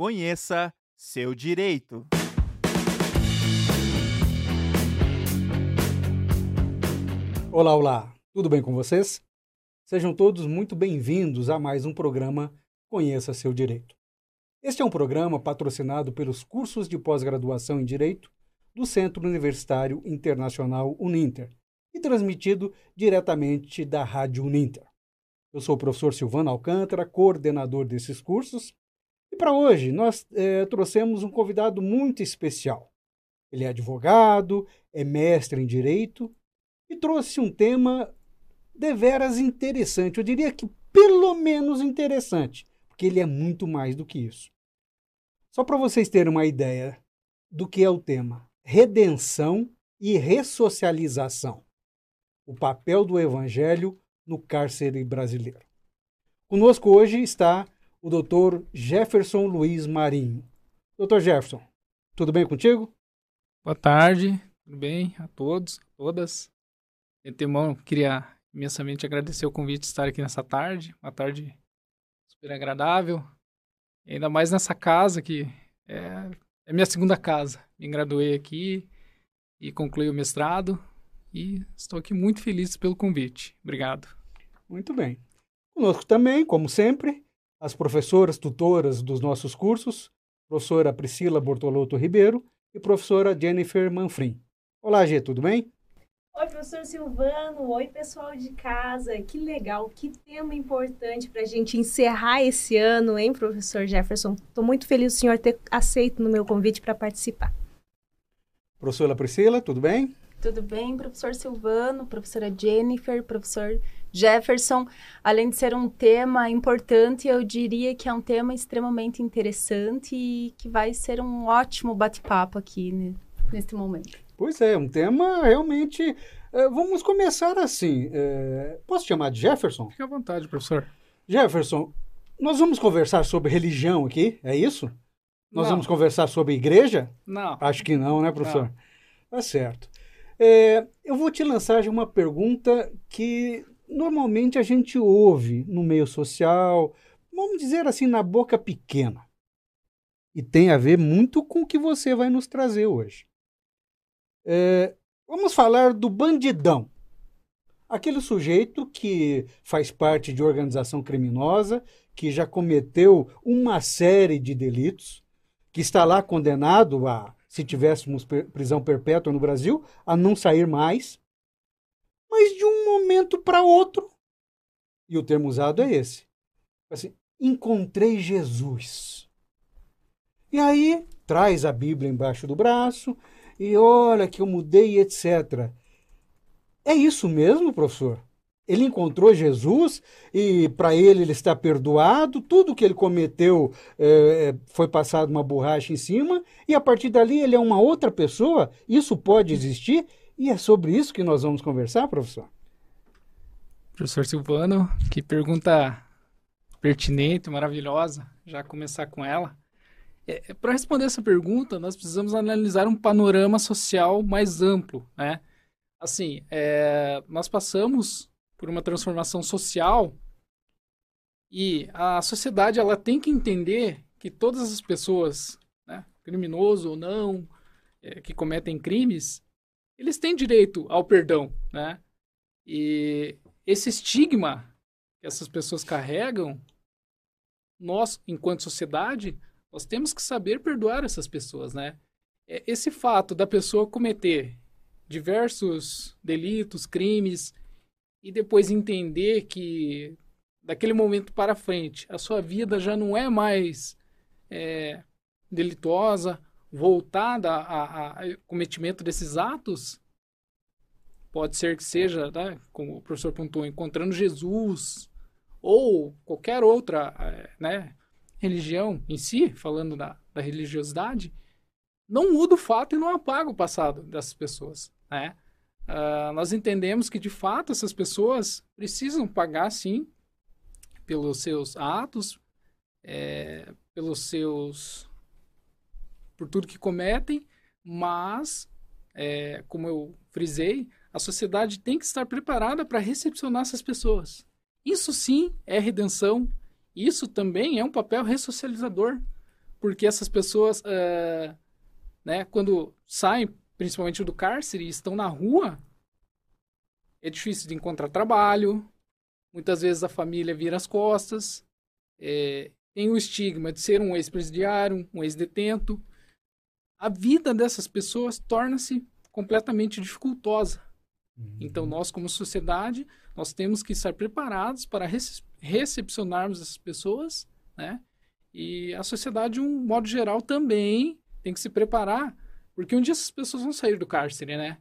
Conheça seu direito. Olá, olá, tudo bem com vocês? Sejam todos muito bem-vindos a mais um programa Conheça Seu Direito. Este é um programa patrocinado pelos cursos de pós-graduação em Direito do Centro Universitário Internacional Uninter e transmitido diretamente da Rádio Uninter. Eu sou o professor Silvano Alcântara, coordenador desses cursos, para hoje nós é, trouxemos um convidado muito especial. Ele é advogado, é mestre em Direito e trouxe um tema deveras interessante. Eu diria que pelo menos interessante, porque ele é muito mais do que isso. Só para vocês terem uma ideia do que é o tema: redenção e ressocialização. O papel do evangelho no cárcere brasileiro. Conosco hoje está o doutor Jefferson Luiz Marinho. Doutor Jefferson, tudo bem contigo? Boa tarde, tudo bem a todos, a todas. De antemão, queria imensamente agradecer o convite de estar aqui nessa tarde, uma tarde super agradável, ainda mais nessa casa que é, é minha segunda casa. Me graduei aqui e concluí o mestrado e estou aqui muito feliz pelo convite. Obrigado. Muito bem. Conosco também, como sempre, as professoras tutoras dos nossos cursos, professora Priscila Bortolotto Ribeiro e professora Jennifer Manfrim. Olá, Gê, tudo bem? Oi, professor Silvano. Oi, pessoal de casa. Que legal, que tema importante para a gente encerrar esse ano, hein, professor Jefferson? Estou muito feliz o senhor ter aceito no meu convite para participar. Professora Priscila, tudo bem? Tudo bem, professor Silvano, professora Jennifer, professor Jefferson. Além de ser um tema importante, eu diria que é um tema extremamente interessante e que vai ser um ótimo bate-papo aqui né, neste momento. Pois é, um tema realmente. É, vamos começar assim. É, posso chamar de Jefferson? Fique à vontade, professor. Jefferson, nós vamos conversar sobre religião aqui, é isso? Nós Não. vamos conversar sobre igreja? Não. Acho que não, né, professor? Tá certo. É, eu vou te lançar uma pergunta que normalmente a gente ouve no meio social, vamos dizer assim, na boca pequena. E tem a ver muito com o que você vai nos trazer hoje. É, vamos falar do bandidão. Aquele sujeito que faz parte de organização criminosa, que já cometeu uma série de delitos, que está lá condenado a, se tivéssemos prisão perpétua no Brasil, a não sair mais. Mas de um momento para outro, e o termo usado é esse, assim, encontrei Jesus. E aí traz a Bíblia embaixo do braço e olha que eu mudei, etc. É isso mesmo, professor? Ele encontrou Jesus e para ele ele está perdoado, tudo que ele cometeu é, foi passado uma borracha em cima e a partir dali ele é uma outra pessoa? Isso pode existir? E é sobre isso que nós vamos conversar, professor? Professor Silvano, que pergunta pertinente, maravilhosa. Já começar com ela. É, Para responder essa pergunta, nós precisamos analisar um panorama social mais amplo, né? Assim, é, nós passamos por uma transformação social e a sociedade ela tem que entender que todas as pessoas, né, criminoso ou não, é, que cometem crimes, eles têm direito ao perdão, né? E esse estigma que essas pessoas carregam, nós, enquanto sociedade, nós temos que saber perdoar essas pessoas, né? É, Esse fato da pessoa cometer diversos delitos, crimes, e depois entender que daquele momento para frente a sua vida já não é mais é, delituosa, voltada a, a cometimento desses atos, pode ser que seja, né, como o professor pontuou, encontrando Jesus ou qualquer outra é, né, religião em si, falando da, da religiosidade, não muda o fato e não apaga o passado dessas pessoas, né? Uh, nós entendemos que, de fato, essas pessoas precisam pagar, sim, pelos seus atos, é, pelos seus... por tudo que cometem, mas, é, como eu frisei, a sociedade tem que estar preparada para recepcionar essas pessoas. Isso sim é redenção, isso também é um papel ressocializador, porque essas pessoas, uh, né, quando saem, principalmente do cárcere, e estão na rua, é difícil de encontrar trabalho, muitas vezes a família vira as costas, é, tem o estigma de ser um ex-presidiário, um ex-detento. A vida dessas pessoas torna-se completamente dificultosa. Então, nós, como sociedade, nós temos que estar preparados para recepcionarmos essas pessoas, né? E a sociedade, de um modo geral, também tem que se preparar, porque um dia essas pessoas vão sair do cárcere, né?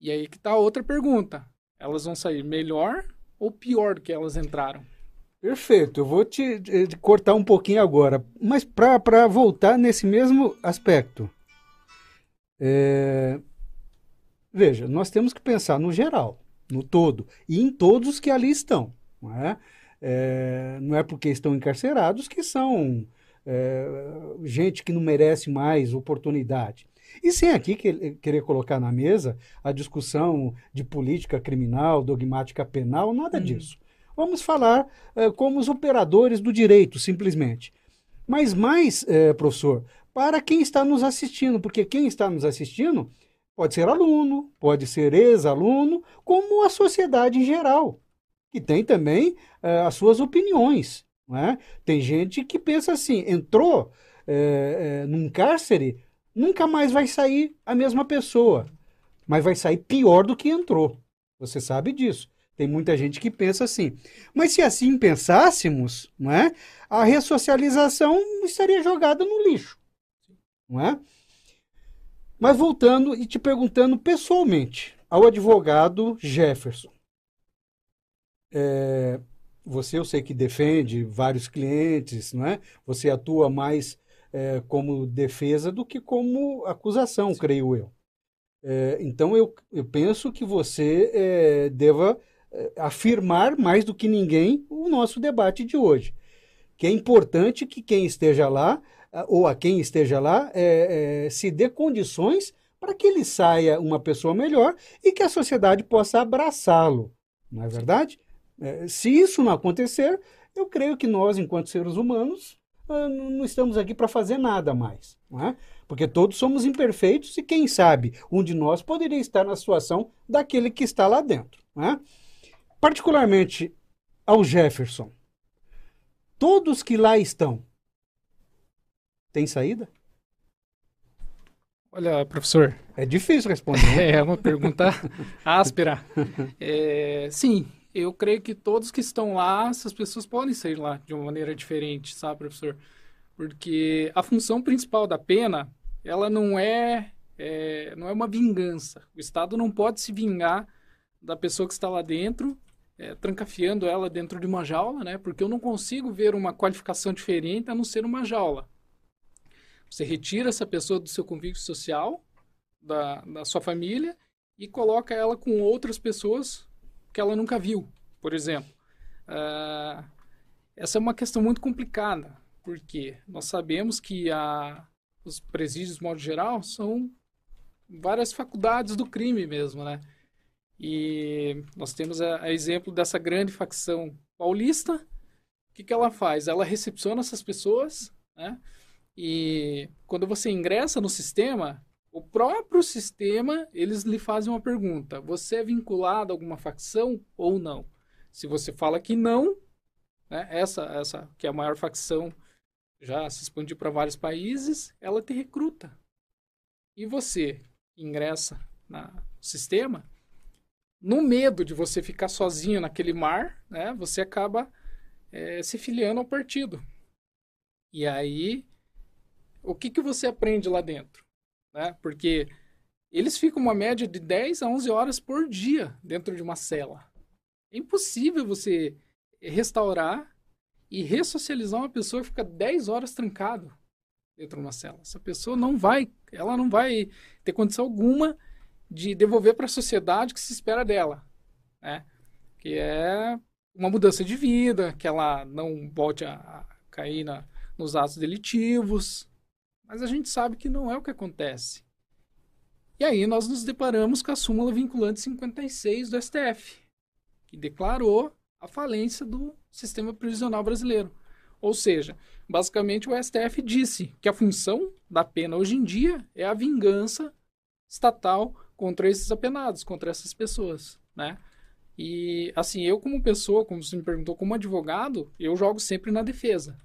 E aí que está outra pergunta. Elas vão sair melhor ou pior do que elas entraram? Perfeito. Eu vou te, te cortar um pouquinho agora, mas para voltar nesse mesmo aspecto. É... Veja, nós temos que pensar no geral, no todo, e em todos que ali estão. Não é, é, não é porque estão encarcerados que são é, gente que não merece mais oportunidade. E sem aqui que, querer colocar na mesa a discussão de política criminal, dogmática penal, nada hum. disso. Vamos falar é, como os operadores do direito, simplesmente. Mas mais, é, professor, para quem está nos assistindo, porque quem está nos assistindo pode ser aluno, pode ser ex-aluno, como a sociedade em geral que tem também uh, as suas opiniões. Né? Tem gente que pensa assim: entrou é, é, num cárcere, nunca mais vai sair a mesma pessoa, mas vai sair pior do que entrou. Você sabe disso. Tem muita gente que pensa assim. Mas se assim pensássemos, não é? a ressocialização estaria jogada no lixo. Não é? Mas voltando e te perguntando pessoalmente ao advogado Jefferson. É, você eu sei que defende vários clientes, não é? Você atua mais é, como defesa do que como acusação, Sim. creio eu. É, então eu, eu penso que você é, deva é, afirmar mais do que ninguém o nosso debate de hoje. Que é importante que quem esteja lá, ou a quem esteja lá, é, se dê condições para que ele saia uma pessoa melhor e que a sociedade possa abraçá-lo. Não é verdade? É, se isso não acontecer, eu creio que nós, enquanto seres humanos, ah, não estamos aqui para fazer nada mais. Não é? Porque todos somos imperfeitos e, quem sabe, um de nós poderia estar na situação daquele que está lá dentro. Não é? Particularmente ao Jefferson. Todos que lá estão, têm saída? Olha, professor. É difícil responder. Né? é uma pergunta áspera. É, sim, eu creio que todos que estão lá, essas pessoas podem sair lá de uma maneira diferente, sabe, professor? Porque a função principal da pena, ela não é, é, não é uma vingança. O Estado não pode se vingar da pessoa que está lá dentro, é, trancafiando ela dentro de uma jaula, né? Porque eu não consigo ver uma qualificação diferente a não ser uma jaula. Você retira essa pessoa do seu convívio social, da, da sua família, e coloca ela com outras pessoas que ela nunca viu, por exemplo. Uh, essa é uma questão muito complicada, porque nós sabemos que a, os presídios, de modo geral, são várias faculdades do crime mesmo, né? E nós temos a, a exemplo dessa grande facção paulista. O que, que ela faz? Ela recepciona essas pessoas, né? E quando você ingressa no sistema, o próprio sistema, eles lhe fazem uma pergunta: você é vinculado a alguma facção ou não? Se você fala que não, né, essa, essa que é a maior facção já se expandiu para vários países, ela te recruta. E você ingressa no sistema, no medo de você ficar sozinho naquele mar, né, você acaba é, se filiando ao partido. E aí, o que, que você aprende lá dentro? né? Porque eles ficam uma média de 10 a 11 horas por dia dentro de uma cela. É impossível você restaurar e ressocializar uma pessoa que fica 10 horas trancado dentro de uma cela. Essa pessoa não vai, ela não vai ter condição alguma de devolver para a sociedade o que se espera dela, né? Que é uma mudança de vida, que ela não volte a cair na, nos atos delitivos, mas a gente sabe que não é o que acontece. E aí nós nos deparamos com a súmula vinculante 56 do STF, que declarou a falência do sistema prisional brasileiro. Ou seja, basicamente o STF disse que a função da pena hoje em dia é a vingança estatal contra esses apenados, contra essas pessoas, né? E assim, eu como pessoa, como você me perguntou, como advogado, eu jogo sempre na defesa.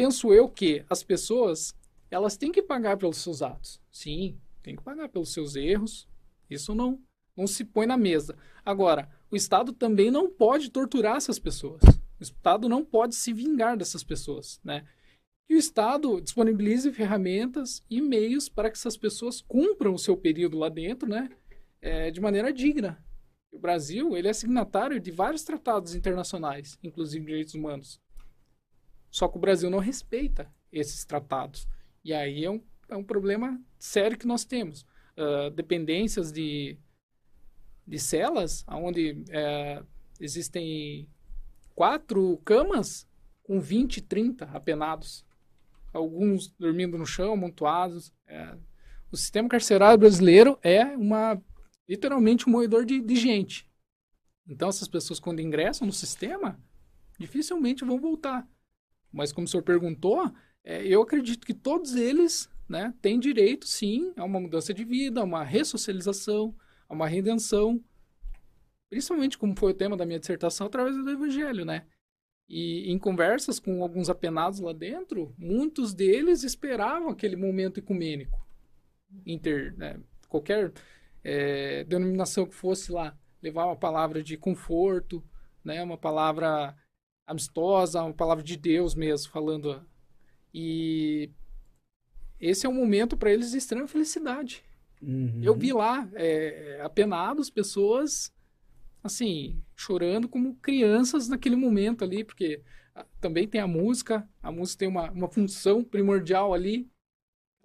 Penso eu que as pessoas, elas têm que pagar pelos seus atos. Sim, tem que pagar pelos seus erros. Isso não não se põe na mesa. Agora, o Estado também não pode torturar essas pessoas. O Estado não pode se vingar dessas pessoas, né? E o Estado disponibilize ferramentas e meios para que essas pessoas cumpram o seu período lá dentro, né? É, de maneira digna. O Brasil, ele é signatário de vários tratados internacionais, inclusive de direitos humanos. Só que o Brasil não respeita esses tratados. E aí é um, é um problema sério que nós temos. Uh, dependências de de celas, onde é, existem quatro camas com 20, 30 apenados. Alguns dormindo no chão, amontoados. É. O sistema carcerário brasileiro é uma literalmente um moedor de, de gente. Então, essas pessoas, quando ingressam no sistema, dificilmente vão voltar. Mas, como o senhor perguntou, é, eu acredito que todos eles né, têm direito, sim, a uma mudança de vida, a uma ressocialização, a uma redenção, principalmente como foi o tema da minha dissertação, através do Evangelho, né? E em conversas com alguns apenados lá dentro, muitos deles esperavam aquele momento ecumênico. Inter, né? qualquer é, denominação que fosse lá, levar uma palavra de conforto, né? uma palavra amistosa, uma palavra de Deus mesmo, falando. E esse é um momento para eles de extrema felicidade. Uhum. Eu vi lá, é, apenados, pessoas, assim, chorando como crianças naquele momento ali, porque ah, também tem a música, a música tem uma, uma função primordial ali,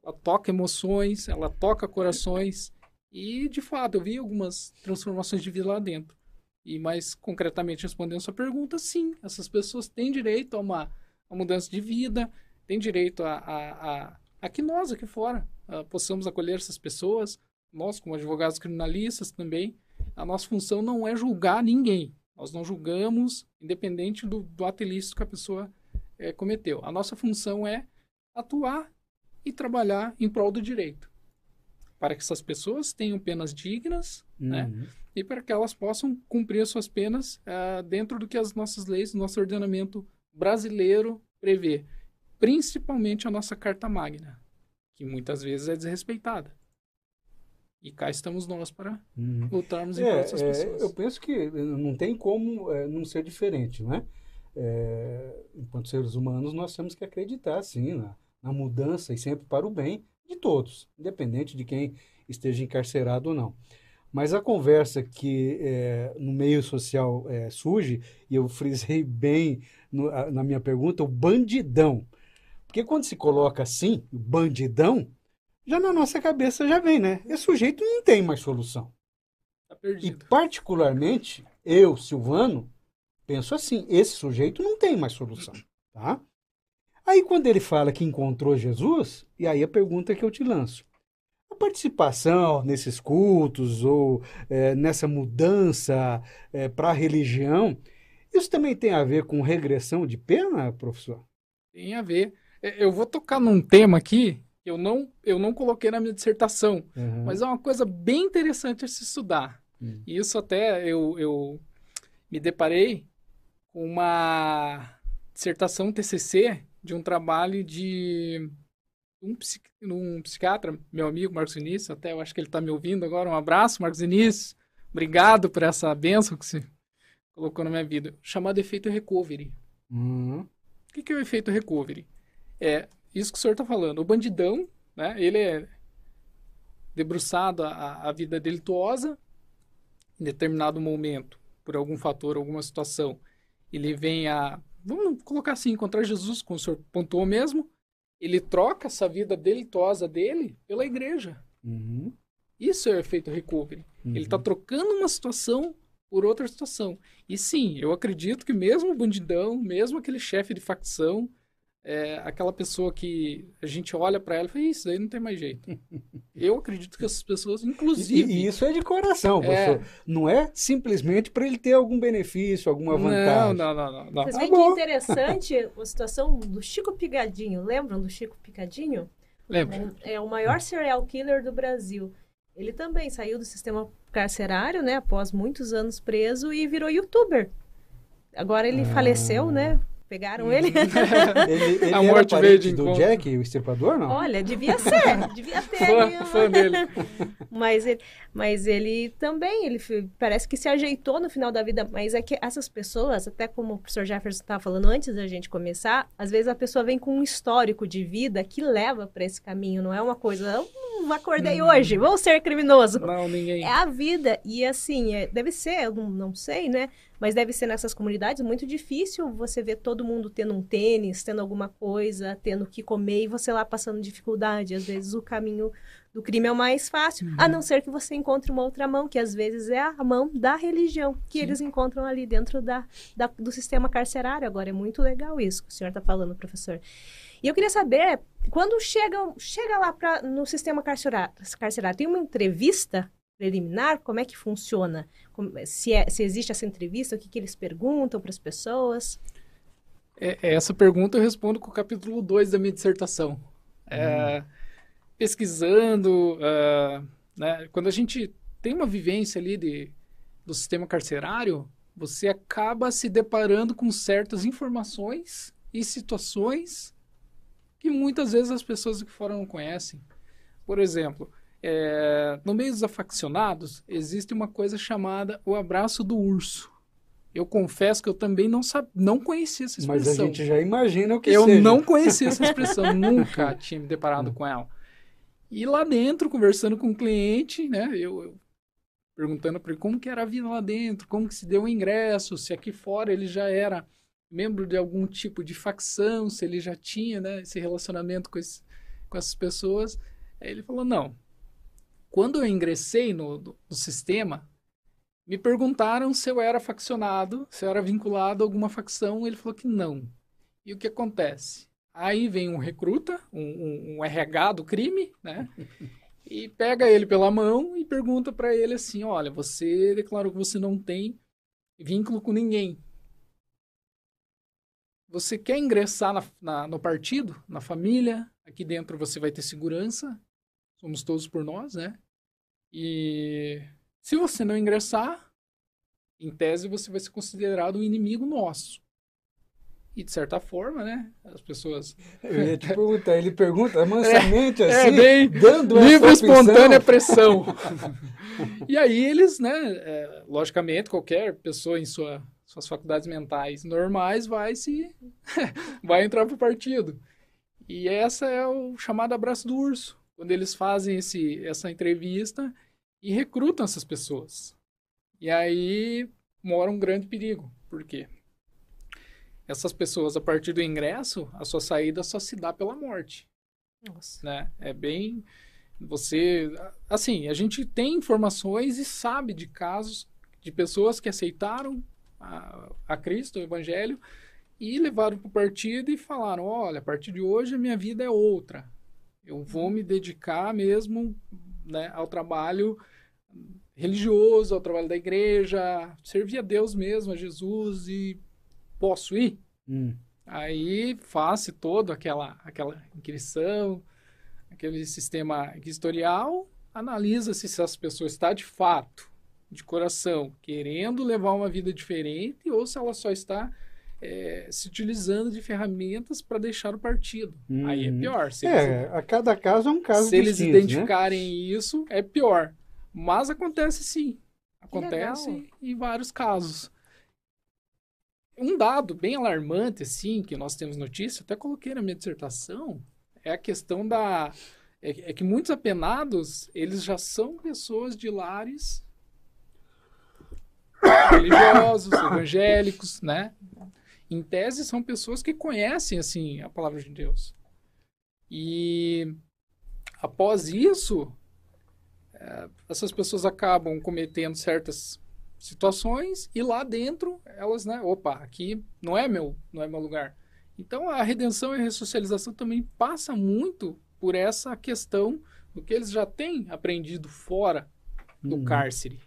ela toca emoções, ela toca corações, e de fato eu vi algumas transformações de vida lá dentro. E mais concretamente respondendo a sua pergunta, sim, essas pessoas têm direito a uma, mudança de vida, têm direito a, a, a, a que nós aqui fora uh, possamos acolher essas pessoas, nós como advogados criminalistas também. A nossa função não é julgar ninguém. Nós não julgamos, independente do, do ato ilícito que a pessoa é, cometeu. A nossa função é atuar e trabalhar em prol do direito. Para que essas pessoas tenham penas dignas? Uhum. né? E para que elas possam cumprir as suas penas uh, dentro do que as nossas leis, nosso ordenamento brasileiro prevê. Principalmente a nossa Carta Magna que muitas vezes é desrespeitada. E cá estamos nós para uhum. lutarmos em é, essas é, pessoas. Eu penso que não tem como é, não ser diferente, né? É, enquanto seres humanos, nós temos que acreditar, sim, na, na mudança e sempre para o bem de todos, independente de quem esteja encarcerado ou não. Mas a conversa que é, no meio social é, surge, e eu frisei bem no, a, na minha pergunta, o bandidão. Porque quando se coloca assim, bandidão, já na nossa cabeça já vem, né? Esse sujeito não tem mais solução. Tá. E particularmente, eu, Silvano, penso assim, esse sujeito não tem mais solução, tá? Aí quando ele fala que encontrou Jesus, e aí a pergunta que eu te lanço. A participação nesses cultos ou é, nessa mudança é, para a religião, isso também tem a ver com regressão de pena, professor? Tem a ver. É, eu vou tocar num tema aqui que eu não, eu não coloquei na minha dissertação, uhum. mas é uma coisa bem interessante a se estudar. Uhum. E isso até eu, eu me deparei com uma dissertação TCC de um trabalho de um, um psiquiatra, meu amigo Marcos Vinícius, até eu acho que ele está me ouvindo agora. Um abraço, Marcos Vinícius. Obrigado por essa benção que você colocou na minha vida. Chamado efeito recovery. Uhum. O que, que é o efeito recovery? É isso que o senhor está falando. O bandidão, né? Ele é debruçado a, a vida delituosa em determinado momento, por algum fator, alguma situação. Ele vem a, vamos colocar assim, encontrar Jesus, como o senhor pontuou mesmo. Ele troca essa vida delituosa dele pela igreja. Uhum. Isso é o efeito recovery. Uhum. Ele está trocando uma situação por outra situação. E sim, eu acredito que mesmo o bandidão, mesmo aquele chefe de facção, é aquela pessoa que a gente olha para ela e fala, isso daí não tem mais jeito. Eu acredito que essas pessoas, inclusive... E, e isso é de coração, É. Não é simplesmente para ele ter algum benefício, alguma não, vantagem. não, não, não, não. Vocês Tá veem que interessante a situação do Chico Picadinho. Lembram do Chico Picadinho? Lembra? É o maior serial killer do Brasil. Ele também saiu do sistema carcerário, né? Após muitos anos preso e virou youtuber. Agora ele Ah. faleceu, né? Pegaram ele. Ele, ele A era morte veio de do encontro. Jack, o estripador, não? Olha, devia ser. Devia ter. ali Fã, uma- fã dele. Mas ele, mas ele também, ele parece que se ajeitou no final da vida. Mas é que essas pessoas, até como o professor Jefferson estava falando antes da gente começar, às vezes a pessoa vem com um histórico de vida que leva para esse caminho. Não é uma coisa, hum, acordei hoje, vou ser criminoso. Não, ninguém. É a vida. E assim, é- deve ser, eu não, não sei, né? Mas deve ser nessas comunidades muito difícil você ver todo mundo tendo um tênis, tendo alguma coisa, tendo o que comer e você lá passando dificuldade. Às vezes o caminho do crime é o mais fácil, a não ser que você encontre uma outra mão, que às vezes é a mão da religião, que eles encontram ali dentro da, da- do sistema carcerário. Agora, é muito legal isso que o senhor está falando, professor. E eu queria saber, quando chega, chega lá pra, no sistema carcerário, carcerário, tem uma entrevista preliminar? Como é que funciona? Se, é- se existe essa entrevista, o que, que eles perguntam para as pessoas? É, é, essa pergunta eu respondo com o capítulo 2 da minha dissertação. É, pesquisando, é, né, quando a gente tem uma vivência ali de, do sistema carcerário, você acaba se deparando com certas informações e situações que muitas vezes as pessoas aqui fora não conhecem. Por exemplo, é, no meio dos afaccionados, existe uma coisa chamada o abraço do urso. Eu confesso que eu também não, sab... não conhecia essa Mas expressão. a gente já imagina o que Eu seja. não conhecia essa expressão, nunca tinha me deparado com ela. E lá dentro, conversando com o cliente, né, eu, eu perguntando para ele como que era a vida lá dentro, como que se deu o ingresso, se aqui fora ele já era membro de algum tipo de facção, se ele já tinha, né, esse relacionamento com, esse, com essas pessoas. Aí ele falou, não. Quando eu ingressei no, no- no sistema, me perguntaram se eu era faccionado, se eu era vinculado a alguma facção. Ele falou que não. E o que acontece? Aí vem um recruta, um, um- um RH do crime, né? E pega ele pela mão e pergunta para ele assim: Olha, você declarou que você não tem vínculo com ninguém. Você quer ingressar na- na- no partido, na família? Aqui dentro você vai ter segurança. Somos todos por nós, né? E se você não ingressar, em tese você vai ser considerado um inimigo nosso. E de certa forma, né? As pessoas. Eu ia te perguntar, ele pergunta mansamente É, assim, bem dando livre espontânea pressão. e aí eles, né? é, logicamente, qualquer pessoa em sua, suas faculdades mentais normais vai se. vai entrar pro partido. E essa é o chamado abraço do urso. Quando eles fazem esse, essa entrevista e recrutam essas pessoas. E aí mora um grande perigo. Por quê? Essas pessoas, a partir do ingresso, a sua saída só se dá pela morte Nossa. né? É bem você, assim, a gente tem informações e sabe de casos de pessoas que aceitaram a, a Cristo, o Evangelho, e levaram para o partido e falaram: olha, a partir de hoje a minha vida é outra. Eu vou me dedicar mesmo né, ao trabalho religioso, ao trabalho da igreja, servir a Deus mesmo, a Jesus, e posso ir? Hum. Aí faz todo aquela aquela inscrição, aquele sistema historial, analisa se essa pessoa está de fato, de coração, querendo levar uma vida diferente ou se ela só está eh, se utilizando de ferramentas para deixar o partido. Aí é Uhum. pior. Se eles, É, a cada caso é um caso se eles distinto, né? identificarem isso, é pior. Mas acontece sim. Acontece legal. em vários casos. Um dado bem alarmante, assim, que nós temos notícia, até coloquei na minha dissertação, é a questão da. É, é que muitos apenados, eles já são pessoas de lares religiosos, evangélicos, né? Em tese, são pessoas que conhecem, assim, a palavra de Deus. E após isso, eh, essas pessoas acabam cometendo certas situações e lá dentro elas, né, opa, aqui não é meu, não é meu lugar. Então, a redenção e a ressocialização também passa muito por essa questão do que eles já têm aprendido fora do Uhum. cárcere.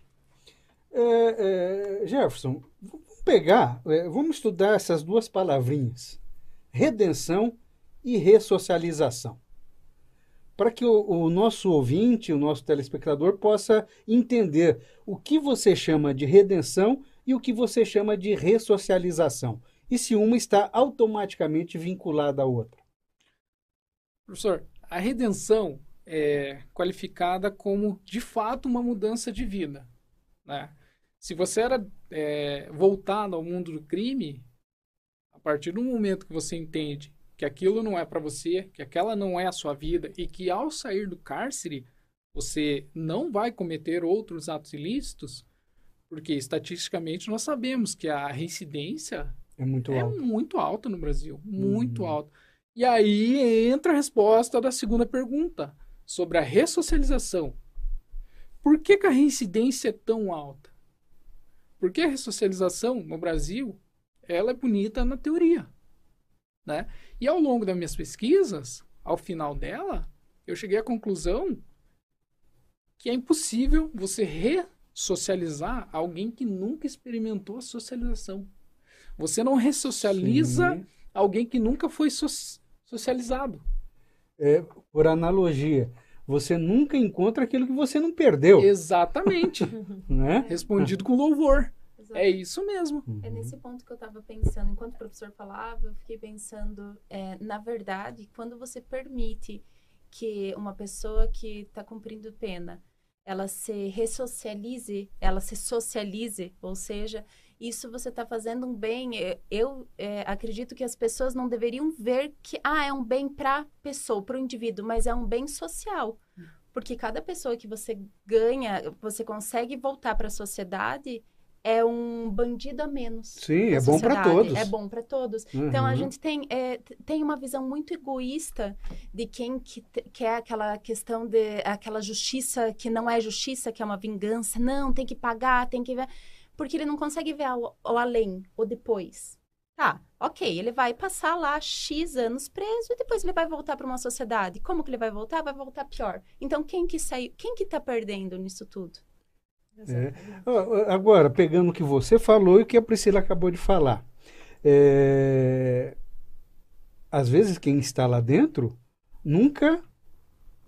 É, é, Jefferson, pegar, é, vamos estudar essas duas palavrinhas: redenção e ressocialização. Para que o, o nosso ouvinte, o nosso telespectador, possa entender o que você chama de redenção e o que você chama de ressocialização. E se uma está automaticamente vinculada à outra. Professor, a redenção é qualificada como, de fato, uma mudança de vida. Né? Se você era é, voltado ao mundo do crime, a partir do momento que você entende que aquilo não é para você, que aquela não é a sua vida e que ao sair do cárcere você não vai cometer outros atos ilícitos, porque estatisticamente nós sabemos que a reincidência É muito é alto. muito alta no Brasil, muito Uhum. alta. E aí entra a resposta da segunda pergunta sobre a ressocialização. Por que, que a reincidência é tão alta? Porque a ressocialização no Brasil, ela é bonita na teoria, né? E ao longo das minhas pesquisas, ao final dela, eu cheguei à conclusão que é impossível você ressocializar alguém que nunca experimentou a socialização. Você não ressocializa Sim. alguém que nunca foi so- socializado. É, por analogia, você nunca encontra aquilo que você não perdeu, Exatamente. né? Respondido com louvor. Exato. É isso mesmo. É nesse ponto que eu estava pensando, enquanto o professor falava, eu fiquei pensando, é, na verdade, quando você permite que uma pessoa que está cumprindo pena, ela se ressocialize, ela se socialize, ou seja, isso você está fazendo um bem. É, Eu é, acredito que as pessoas não deveriam ver que ah, é um bem para a pessoa, para o indivíduo, mas é um bem social. Porque cada pessoa que você ganha, você consegue voltar para a sociedade, é um bandido a menos. Sim, é bom para todos. É bom para todos. Então a Uhum. gente tem, é, tem uma visão muito egoísta de quem que quer aquela questão de aquela justiça que não é justiça, que é uma vingança. Não, tem que pagar, tem que ver. Porque ele não consegue ver o, além, o depois. Tá, ok, ele vai passar lá X anos preso e depois ele vai voltar para uma sociedade. Como que ele vai voltar? Vai voltar pior. Então quem que saiu, quem que tá perdendo nisso tudo? É. Agora, pegando o que você falou e o que a Priscila acabou de falar. é, Às vezes quem está lá dentro nunca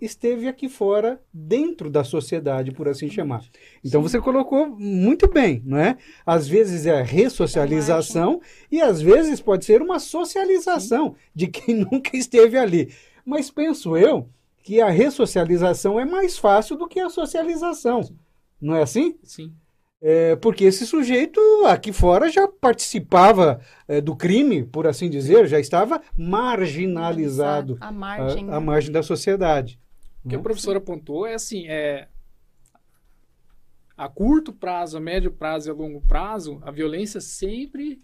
esteve aqui fora, dentro da sociedade, por assim chamar. Então você colocou muito bem, não é? Às vezes é a ressocialização e às vezes pode ser uma socialização de quem nunca esteve ali. Mas penso eu que a ressocialização é mais fácil do que a socialização. Não é assim? Sim. É, porque esse sujeito aqui fora já participava é, do crime, por assim dizer, já estava marginalizado A margem. à, à margem da sociedade. O que né? o professor apontou é assim, é a curto prazo, a médio prazo e a longo prazo, a violência sempre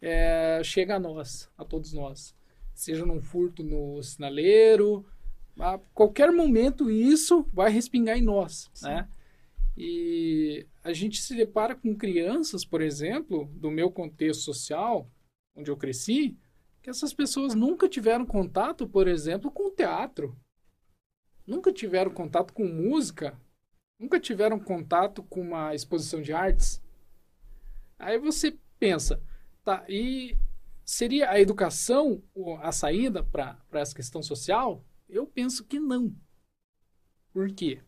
é, chega a nós, a todos nós. Seja num furto no sinaleiro, a qualquer momento isso vai respingar em nós, né? E a gente se depara com crianças, por exemplo, do meu contexto social, onde eu cresci, que essas pessoas nunca tiveram contato, por exemplo, com o teatro nunca tiveram contato com música, nunca tiveram contato com uma exposição de artes. Aí você pensa, tá, e seria a educação a saída para essa questão social? Eu penso que não. Por quê?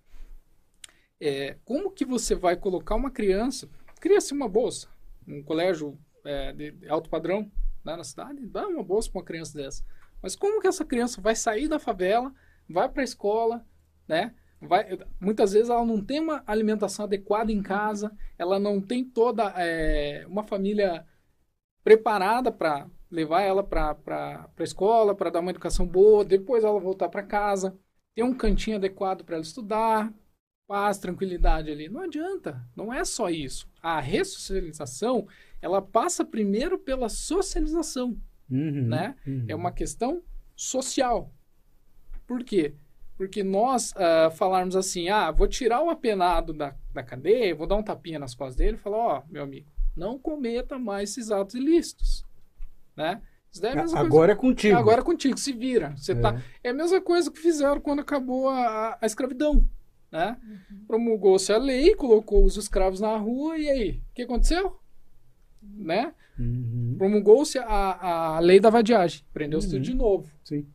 É, como que você vai colocar uma criança, cria-se uma bolsa, um colégio é, de alto padrão né, na cidade, dá uma bolsa para uma criança dessa. Mas como que essa criança vai sair da favela, vai para a escola, né? Vai, muitas vezes ela não tem uma alimentação adequada em casa, ela não tem toda é, uma família preparada para levar ela para a escola, para dar uma educação boa, depois ela voltar para casa, ter um cantinho adequado para ela estudar, paz, tranquilidade ali. Não adianta, não é só isso. A ressocialização, ela passa primeiro pela socialização Uhum, né? uhum. É uma questão social. Por quê? Porque nós ah, falarmos assim, ah, vou tirar o apenado da, da cadeia, vou dar um tapinha nas costas dele e falar, ó, meu amigo, não cometa mais esses atos ilícitos, né? Isso daí é a mesma coisa. Agora é contigo. Agora é contigo, se vira. Você É. tá... é a mesma coisa que fizeram quando acabou a, a- escravidão. Né? Promulgou-se a lei, colocou os escravos na rua, e aí? O que aconteceu? Né? Uhum. Promulgou-se a, a lei da vadiagem, prendeu-se Uhum. tudo de novo. Sim.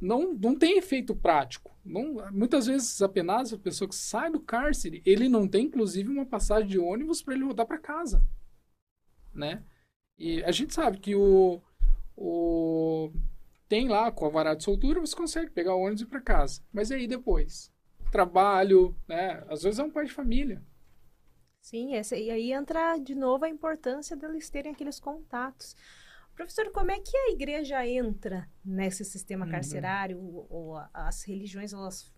Não, não tem efeito prático. Não, muitas vezes, apenas a pessoa que sai do cárcere, ele não tem, inclusive, uma passagem de ônibus para ele voltar para casa. Né? E a gente sabe que o, o tem lá com a vara de soltura, você consegue pegar o ônibus e ir para casa. Mas e aí depois? Trabalho, né? Às vezes é um pai de família. Sim, essa, e aí entra de novo a importância deles terem aqueles contatos. Professor, como é que a igreja entra nesse sistema Uhum. carcerário? Ou, ou a- as religiões, elas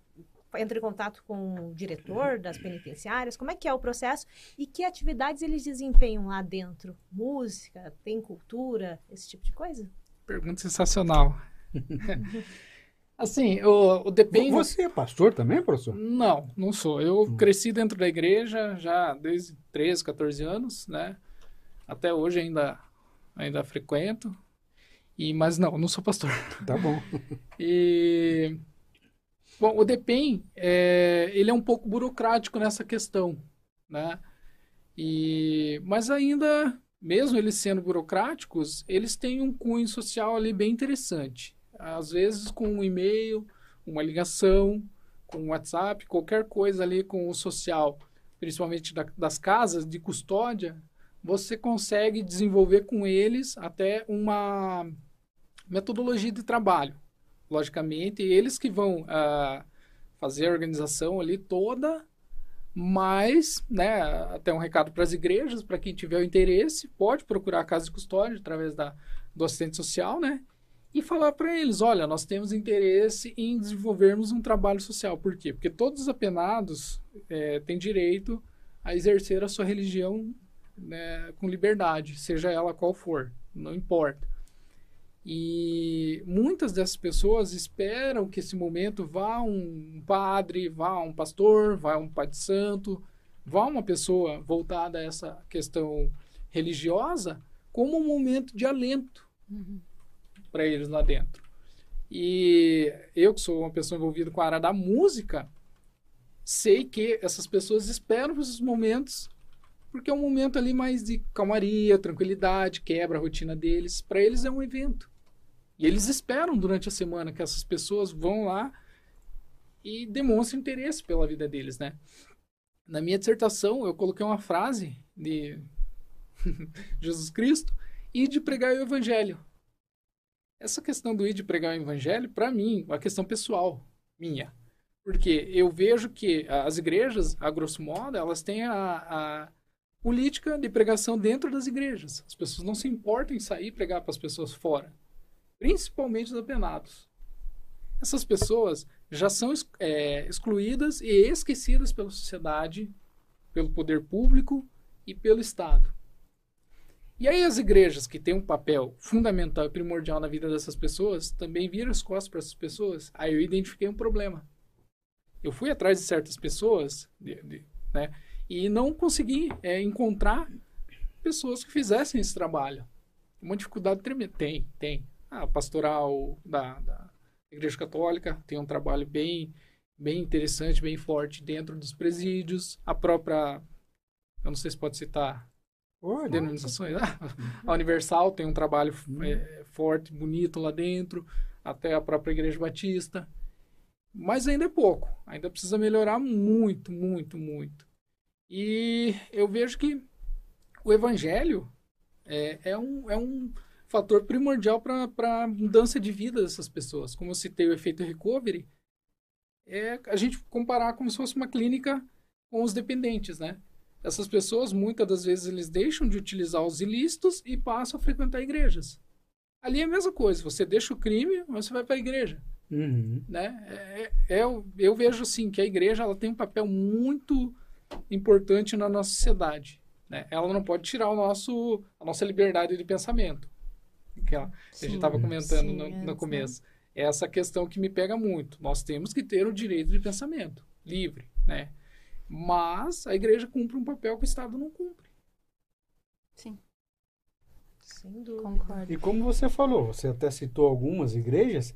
entram em contato com o diretor das penitenciárias? Como é que é o processo? E que atividades eles desempenham lá dentro? Música, tem cultura, esse tipo de coisa? Pergunta sensacional. assim, o, o depende... Você é pastor também, professor? Não, não sou. Eu cresci dentro da igreja já desde 13, 14 anos, né? Até hoje ainda, ainda frequento. E, mas não, não sou pastor. Tá bom. E bom, o DEPEN, é, ele é um pouco burocrático nessa questão, né? E mas ainda, mesmo eles sendo burocráticos, eles têm um cunho social ali bem interessante. Às vezes com um e-mail, uma ligação, com um WhatsApp, qualquer coisa ali com o social, principalmente da- das casas de custódia, você consegue desenvolver com eles até uma metodologia de trabalho logicamente, eles que vão ah, fazer a organização ali toda, mas, né, até um recado para as igrejas, para quem tiver o interesse, pode procurar a casa de custódia através da, do assistente social, né, e falar para eles, olha, nós temos interesse em desenvolvermos um trabalho social. Por quê? Porque todos os apenados eh, têm direito a exercer a sua religião né, com liberdade, seja ela qual for, não importa. E muitas dessas pessoas esperam que esse momento vá um padre, vá um pastor, vá um pai de santo, vá uma pessoa voltada a essa questão religiosa como um momento de alento para eles lá dentro. E eu que sou uma pessoa envolvida com a área da música, sei que essas pessoas esperam esses momentos porque é um momento ali mais de calmaria, tranquilidade, quebra a rotina deles. Para eles é um evento. E eles esperam durante a semana que essas pessoas vão lá e demonstrem interesse pela vida deles, né? Na minha dissertação, eu coloquei uma frase de Jesus Cristo e de pregar o evangelho. Essa questão do ir de pregar o evangelho, para mim, é uma questão pessoal minha. Porque eu vejo que as igrejas, a grosso modo, elas têm a, a política de pregação dentro das igrejas. As pessoas não se importam em sair e pregar para as pessoas fora, principalmente os apenados. Essas pessoas já são é, excluídas e esquecidas pela sociedade, pelo poder público e pelo Estado. E aí as igrejas, que têm um papel fundamental e primordial na vida dessas pessoas, também viram as costas para essas pessoas. Aí eu identifiquei um problema. Eu fui atrás de certas pessoas, de- de- né, e não consegui é, encontrar pessoas que fizessem esse trabalho. Uma dificuldade tremenda. Tem, tem. A pastoral da, da Igreja Católica tem um trabalho bem, bem interessante, bem forte dentro dos presídios. A própria, eu não sei se pode citar denominações. Ah, A Universal tem um trabalho é, forte, bonito lá dentro, até a própria Igreja Batista. Mas ainda é pouco. Ainda precisa melhorar muito, muito, muito. E eu vejo que o Evangelho é, é, um, é um fator primordial para a mudança de vida dessas pessoas. Como eu citei o efeito recovery, é a gente comparar como se fosse uma clínica com os dependentes, né? Essas pessoas, muitas das vezes, eles deixam de utilizar os ilícitos e passam a frequentar igrejas. Ali é a mesma coisa. Você deixa o crime, mas você vai para a igreja, Uhum. né? É, é- eu, eu vejo, assim, que a igreja ela tem um papel muito importante na nossa sociedade. Né? Ela não pode tirar o nosso, a nossa liberdade de pensamento. Que ela- que a gente estava comentando Sim, no, antes, no né? começo. É essa questão que me pega muito. Nós temos que ter o direito de pensamento livre, né? Mas a igreja cumpre um papel que o Estado não cumpre. Sim. Sem dúvida. Concordo. E como você falou, você até citou algumas igrejas,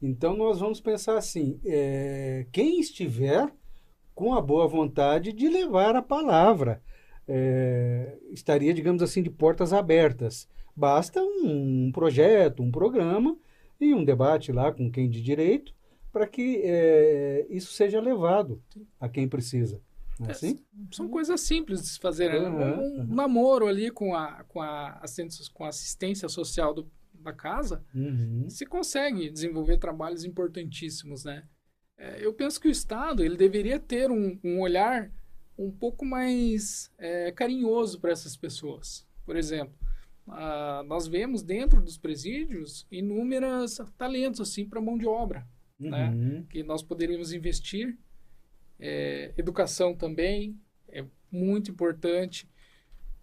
então nós vamos pensar assim: é, quem estiver com a boa vontade de levar a palavra, é, estaria, digamos assim, de portas abertas. Basta um, projeto, um programa e um debate lá com quem de direito para que é, isso seja levado a quem precisa. Não é assim? São coisas simples de se fazer. né? Uhum, Um, namoro ali com a, com a, assistência- com a assistência social do- da casa, Uhum. se consegue desenvolver trabalhos importantíssimos, né? É, eu penso que o Estado ele deveria ter um, um olhar um pouco mais é, carinhoso para essas pessoas. Por exemplo, ah, nós vemos dentro dos presídios inúmeros talentos assim para mão de obra né? Uhum. que nós poderíamos investir. É, educação também é muito importante.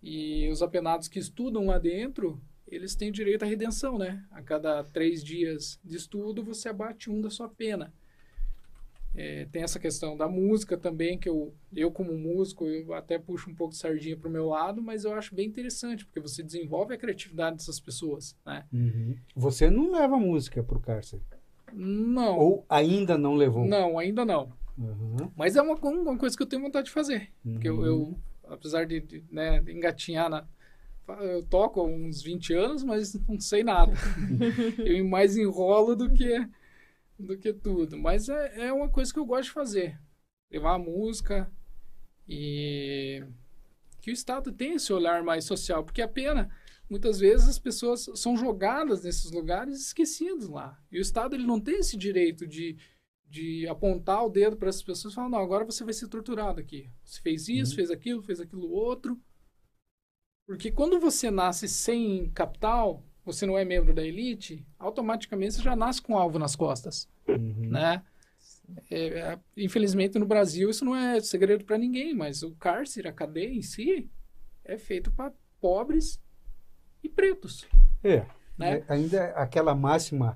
E os apenados que estudam lá dentro, eles têm direito à redenção, né? A cada três dias de estudo, você abate um da sua pena. É, tem essa questão da música também, que eu, eu como músico, eu até puxo um pouco de sardinha para o meu lado, mas eu acho bem interessante, porque você desenvolve a criatividade dessas pessoas, né? Uhum. Você não leva música para o cárcere? Não, Ou ainda não levou? não, ainda não. Uhum. Mas é uma, uma coisa que eu tenho vontade de fazer. Porque eu, eu, Uhum. apesar de, de, né, engatinhar na. Eu toco há uns 20 anos, mas não sei nada. eu mais enrolo do que, do que tudo. Mas é, é uma coisa que eu gosto de fazer. Levar a música e que o Estado tenha esse olhar mais social. Porque a pena, muitas vezes, as pessoas são jogadas nesses lugares esquecidas lá. E o Estado ele não tem esse direito de, de apontar o dedo para essas pessoas e falar, não, agora você vai ser torturado aqui. Você fez isso, Uhum. fez aquilo, fez aquilo outro. Porque quando você nasce sem capital, você não é membro da elite, automaticamente você já nasce com um alvo nas costas, Uhum. né? É, é, infelizmente no Brasil isso não é segredo para ninguém, mas o cárcere, a cadeia em si, é feito para pobres e pretos, É, né? é, ainda é aquela máxima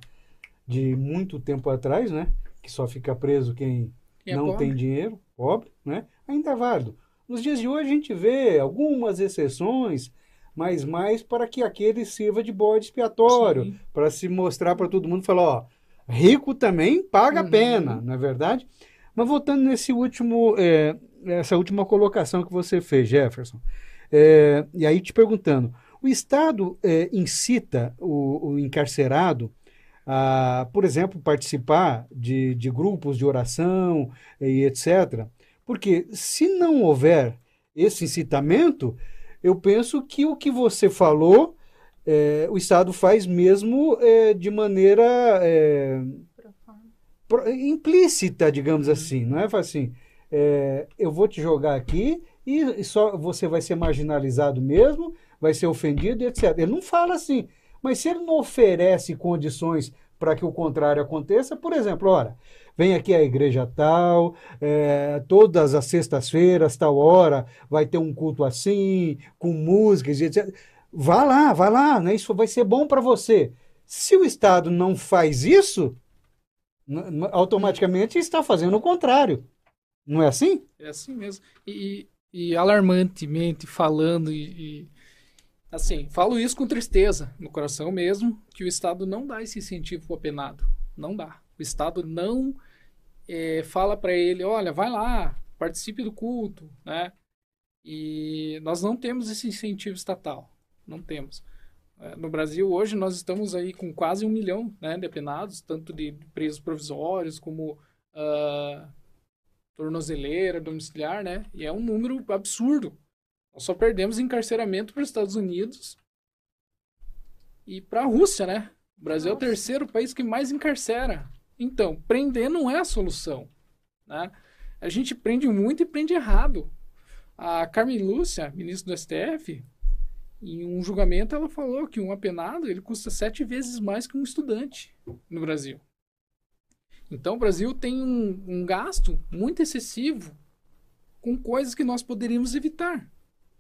de muito tempo atrás, né? Que só fica preso quem Quem é não tem dinheiro, pobre, né? Ainda é válido. Nos dias de hoje a gente vê algumas exceções, mas mais para que aquele sirva de bode expiatório, para se mostrar para todo mundo, falar, ó, rico também paga a Uhum. pena, não é verdade? Mas voltando nesse último, é, essa última colocação que você fez, Jefferson, é, e aí te perguntando, o Estado é, incita o, o encarcerado a, por exemplo, participar de, de grupos de oração e etc. Porque se não houver esse incitamento, eu penso que o que você falou, é, o Estado faz mesmo é, de maneira é, pro- implícita, digamos assim, não é? Fala assim, é, eu vou te jogar aqui e, só você vai ser marginalizado mesmo, vai ser ofendido, etc. Ele não fala assim, mas se ele não oferece condições para que o contrário aconteça, por exemplo, ora, vem aqui a igreja tal, é, todas as sextas-feiras, tal hora, vai ter um culto assim, com músicas, etc. Vá lá, vá lá, né? isso vai ser bom para você. Se o Estado não faz isso, automaticamente está fazendo o contrário. Não é assim? É assim mesmo. E, e alarmantemente falando e, e, assim, falo isso com tristeza no coração mesmo, que o Estado não dá esse incentivo para o apenado. Não dá. O Estado não eh, fala para ele, olha, vai lá, participe do culto, né? E nós não temos esse incentivo estatal. Não temos. Eh, No Brasil, hoje, nós estamos aí com quase um milhão né, de apenados, tanto de presos provisórios como ah, tornozeleira, domiciliar, né? E é um número absurdo. Nós só perdemos encarceramento para os Estados Unidos e para a Rússia, né? O Brasil é o Nossa. terceiro país que mais encarcera. Então, prender não é a solução, né? A gente prende muito e prende errado. A Carmen Lúcia, ministra do STF, em um julgamento ela falou que um apenado ele custa sete vezes mais que um estudante no Brasil. Então, o Brasil tem um, um gasto muito excessivo com coisas que nós poderíamos evitar,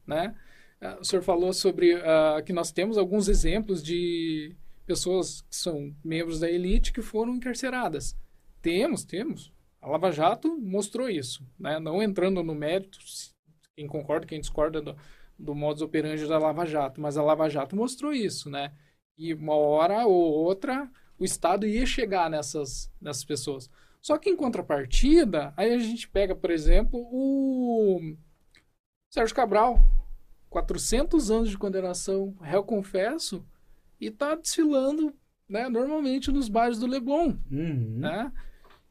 né? Ah, O senhor falou sobre ah, que nós temos alguns exemplos de pessoas que são membros da elite que foram encarceradas. Temos, temos. A Lava Jato mostrou isso, né? Não entrando no mérito, quem concorda, quem discorda do, do modus operandi da Lava Jato, mas a Lava Jato mostrou isso, né? E uma hora ou outra o Estado ia chegar nessas, nessas pessoas. Só que em contrapartida, aí a gente pega, por exemplo, o Sérgio Cabral, 400 anos de condenação, réu confesso, e está desfilando né, normalmente nos bares do Leblon. Uhum. Né?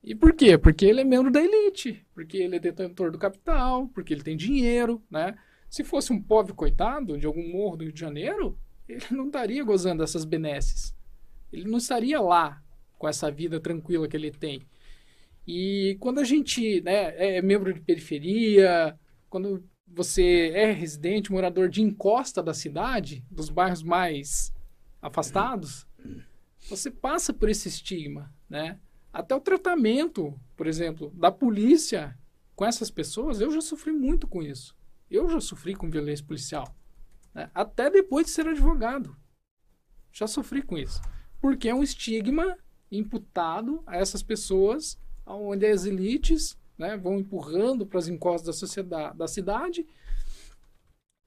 E por quê? Porque ele é membro da elite, porque ele é detentor do capital, porque ele tem dinheiro. Né? Se fosse um pobre coitado de algum morro do Rio de Janeiro, ele não estaria gozando dessas benesses. Ele não estaria lá com essa vida tranquila que ele tem. E quando a gente né, é membro de periferia, quando você é residente, morador de encosta da cidade, dos bairros mais afastados, você passa por esse estigma, né? Até o tratamento, por exemplo, da polícia com essas pessoas, eu já sofri muito com isso. Eu já sofri com violência policial. Né? Até depois de ser advogado. Já sofri com isso. Porque é um estigma imputado a essas pessoas, onde as elites né, vão empurrando para as encostas da sociedade, da cidade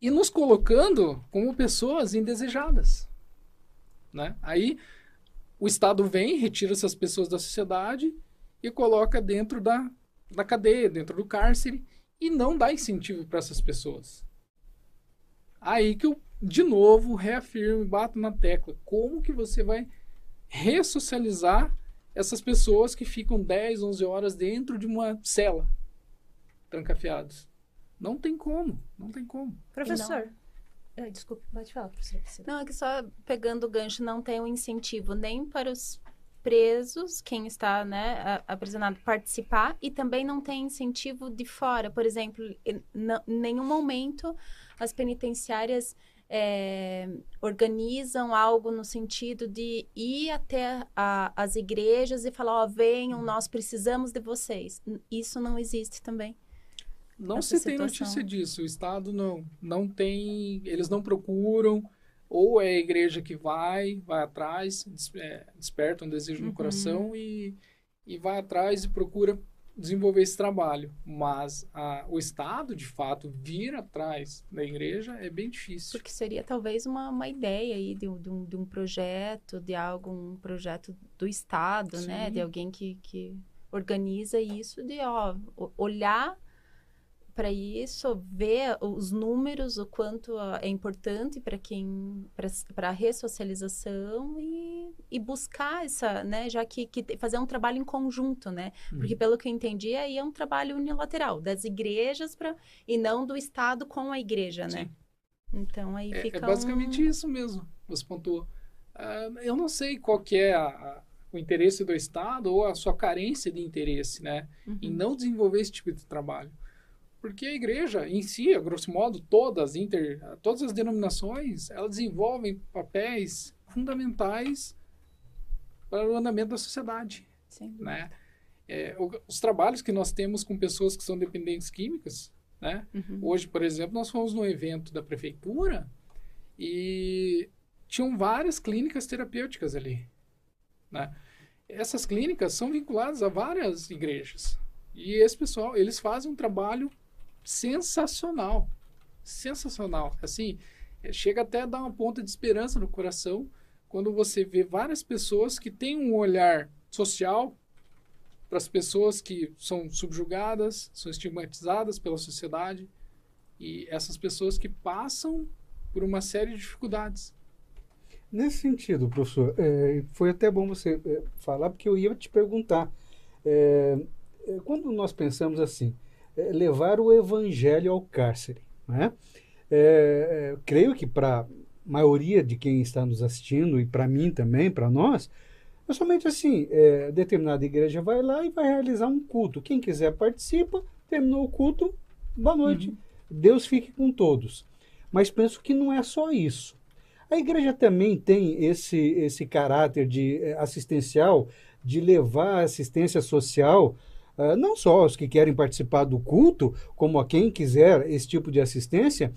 e nos colocando como pessoas indesejadas. Né? Aí o Estado vem, retira essas pessoas da sociedade e coloca dentro da, da cadeia, dentro do cárcere, e não dá incentivo para essas pessoas. Aí que eu, de novo, reafirmo, bato na tecla. Como que você vai ressocializar essas pessoas que ficam 10, 11 horas dentro de uma cela, trancafiados? Não tem como, não tem como. Professor, desculpa, pode falar, professora. Não, é que só pegando o gancho, não tem um incentivo nem para os presos, quem está né, aprisionado, participar, e também não tem incentivo de fora. Por exemplo, em nenhum momento as penitenciárias é, organizam algo no sentido de ir até a, as igrejas e falar: Ó, oh, venham, nós precisamos de vocês. Isso não existe também. Não se tem notícia disso. O Estado não, não tem. Eles não procuram. Ou é a igreja que vai, vai atrás, é, desperta um desejo uhum. no coração e, e vai atrás e procura desenvolver esse trabalho. Mas a, o Estado, de fato, vir atrás da igreja é bem difícil. Porque seria talvez uma, uma ideia aí de, de, um, de um projeto, de algo, um projeto do Estado, Sim. né? De alguém que, que organiza isso, de ó, olhar para isso, ver os números, o quanto é importante para quem, para a ressocialização e, e buscar essa, né, já que, que, fazer um trabalho em conjunto, né, uhum. porque pelo que eu entendi aí é um trabalho unilateral das igrejas para e não do Estado com a igreja, né. Então aí é, fica é basicamente um... isso mesmo. Você pontuou. Uh, eu não sei qual que é a, a, o interesse do Estado ou a sua carência de interesse, né, uhum. em não desenvolver esse tipo de trabalho. Porque a igreja em si, a grosso modo, todas, inter, todas as denominações, elas desenvolvem papéis fundamentais para o andamento da sociedade. Sim. Né? É, os trabalhos que nós temos com pessoas que são dependentes químicas, né? Uhum. Hoje, por exemplo, nós fomos num evento da prefeitura e tinham várias clínicas terapêuticas ali, né? Essas clínicas são vinculadas a várias igrejas. E esse pessoal, eles fazem um trabalho sensacional. Sensacional. Assim, chega até a dar uma ponta de esperança no coração quando você vê várias pessoas que têm um olhar social para as pessoas que são subjugadas, são estigmatizadas pela sociedade e essas pessoas que passam por uma série de dificuldades. Nesse sentido, professor, é, foi até bom você é, falar, porque eu ia te perguntar. É, é quando nós pensamos assim, é, levar o evangelho ao cárcere. Né? É, é, creio que para a maioria de quem está nos assistindo, e para mim também, para nós, é somente assim: é, determinada igreja vai lá e vai realizar um culto. Quem quiser participa, terminou o culto, boa noite. Uhum. Deus fique com todos. Mas penso que não é só isso. A igreja também tem esse, esse caráter de é, assistencial, de levar assistência social ah, não só os que querem participar do culto, como a quem quiser esse tipo de assistência,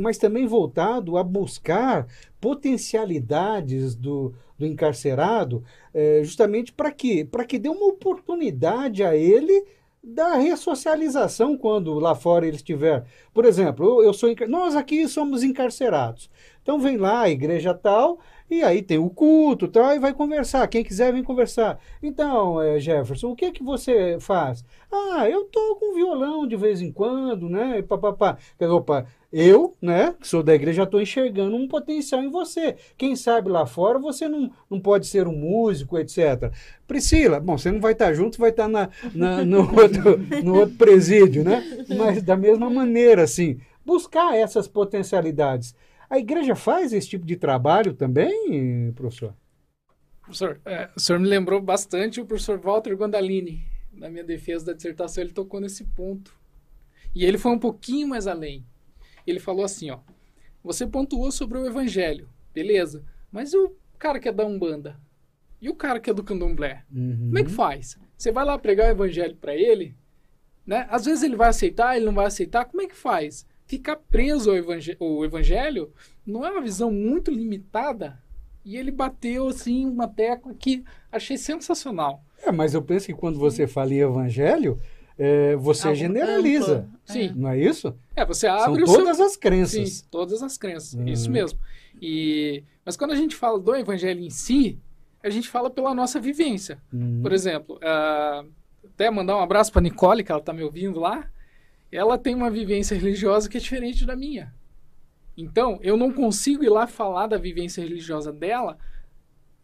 mas também voltado a buscar potencialidades do, do encarcerado, eh, justamente para que, que dê uma oportunidade a ele da ressocialização quando lá fora ele estiver. Por exemplo, eu, eu sou nós aqui somos encarcerados. Então vem lá a igreja tal e aí tem o culto tal e vai conversar. Quem quiser vem conversar. Então, eh, Jefferson, o que que você faz? Ah, eu toco um violão de vez em quando, né? E papapá. Opa, eu, né, que sou da igreja, estou enxergando um potencial em você. Quem sabe lá fora você não, não pode ser um músico, etc. Priscila, bom, você não vai estar junto, vai estar na, na- no, outro, no outro presídio, né? Mas da mesma maneira, assim, buscar essas potencialidades. A igreja faz esse tipo de trabalho também, professor? Professor, é, o senhor me lembrou bastante o professor Walter Gondalini. Na minha defesa da dissertação, ele tocou nesse ponto. E ele foi um pouquinho mais além. Ele falou assim, ó. Você pontuou sobre o evangelho, beleza. Mas e o cara que é da Umbanda? E o cara que é do Candomblé? Como é que faz? Você vai lá pregar o evangelho para ele, né? Às vezes ele vai aceitar, ele não vai aceitar. Como é que faz? Ficar preso ao evangé- ao evangelho não é uma visão muito limitada? E ele bateu assim uma tecla que achei sensacional. É, mas eu penso que quando você fala em evangelho, é, você Algo generaliza, amplo, Sim. não é isso? É, você São abre o seu todas as crenças. Sim, todas as crenças. Uhum. Isso mesmo. E, mas quando a gente fala do evangelho em si, a gente fala pela nossa vivência. Hum. Por exemplo, ah, até mandar um abraço para Nicole, que ela está me ouvindo lá. Ela tem uma vivência religiosa que é diferente da minha. Então, eu não consigo ir lá falar da vivência religiosa dela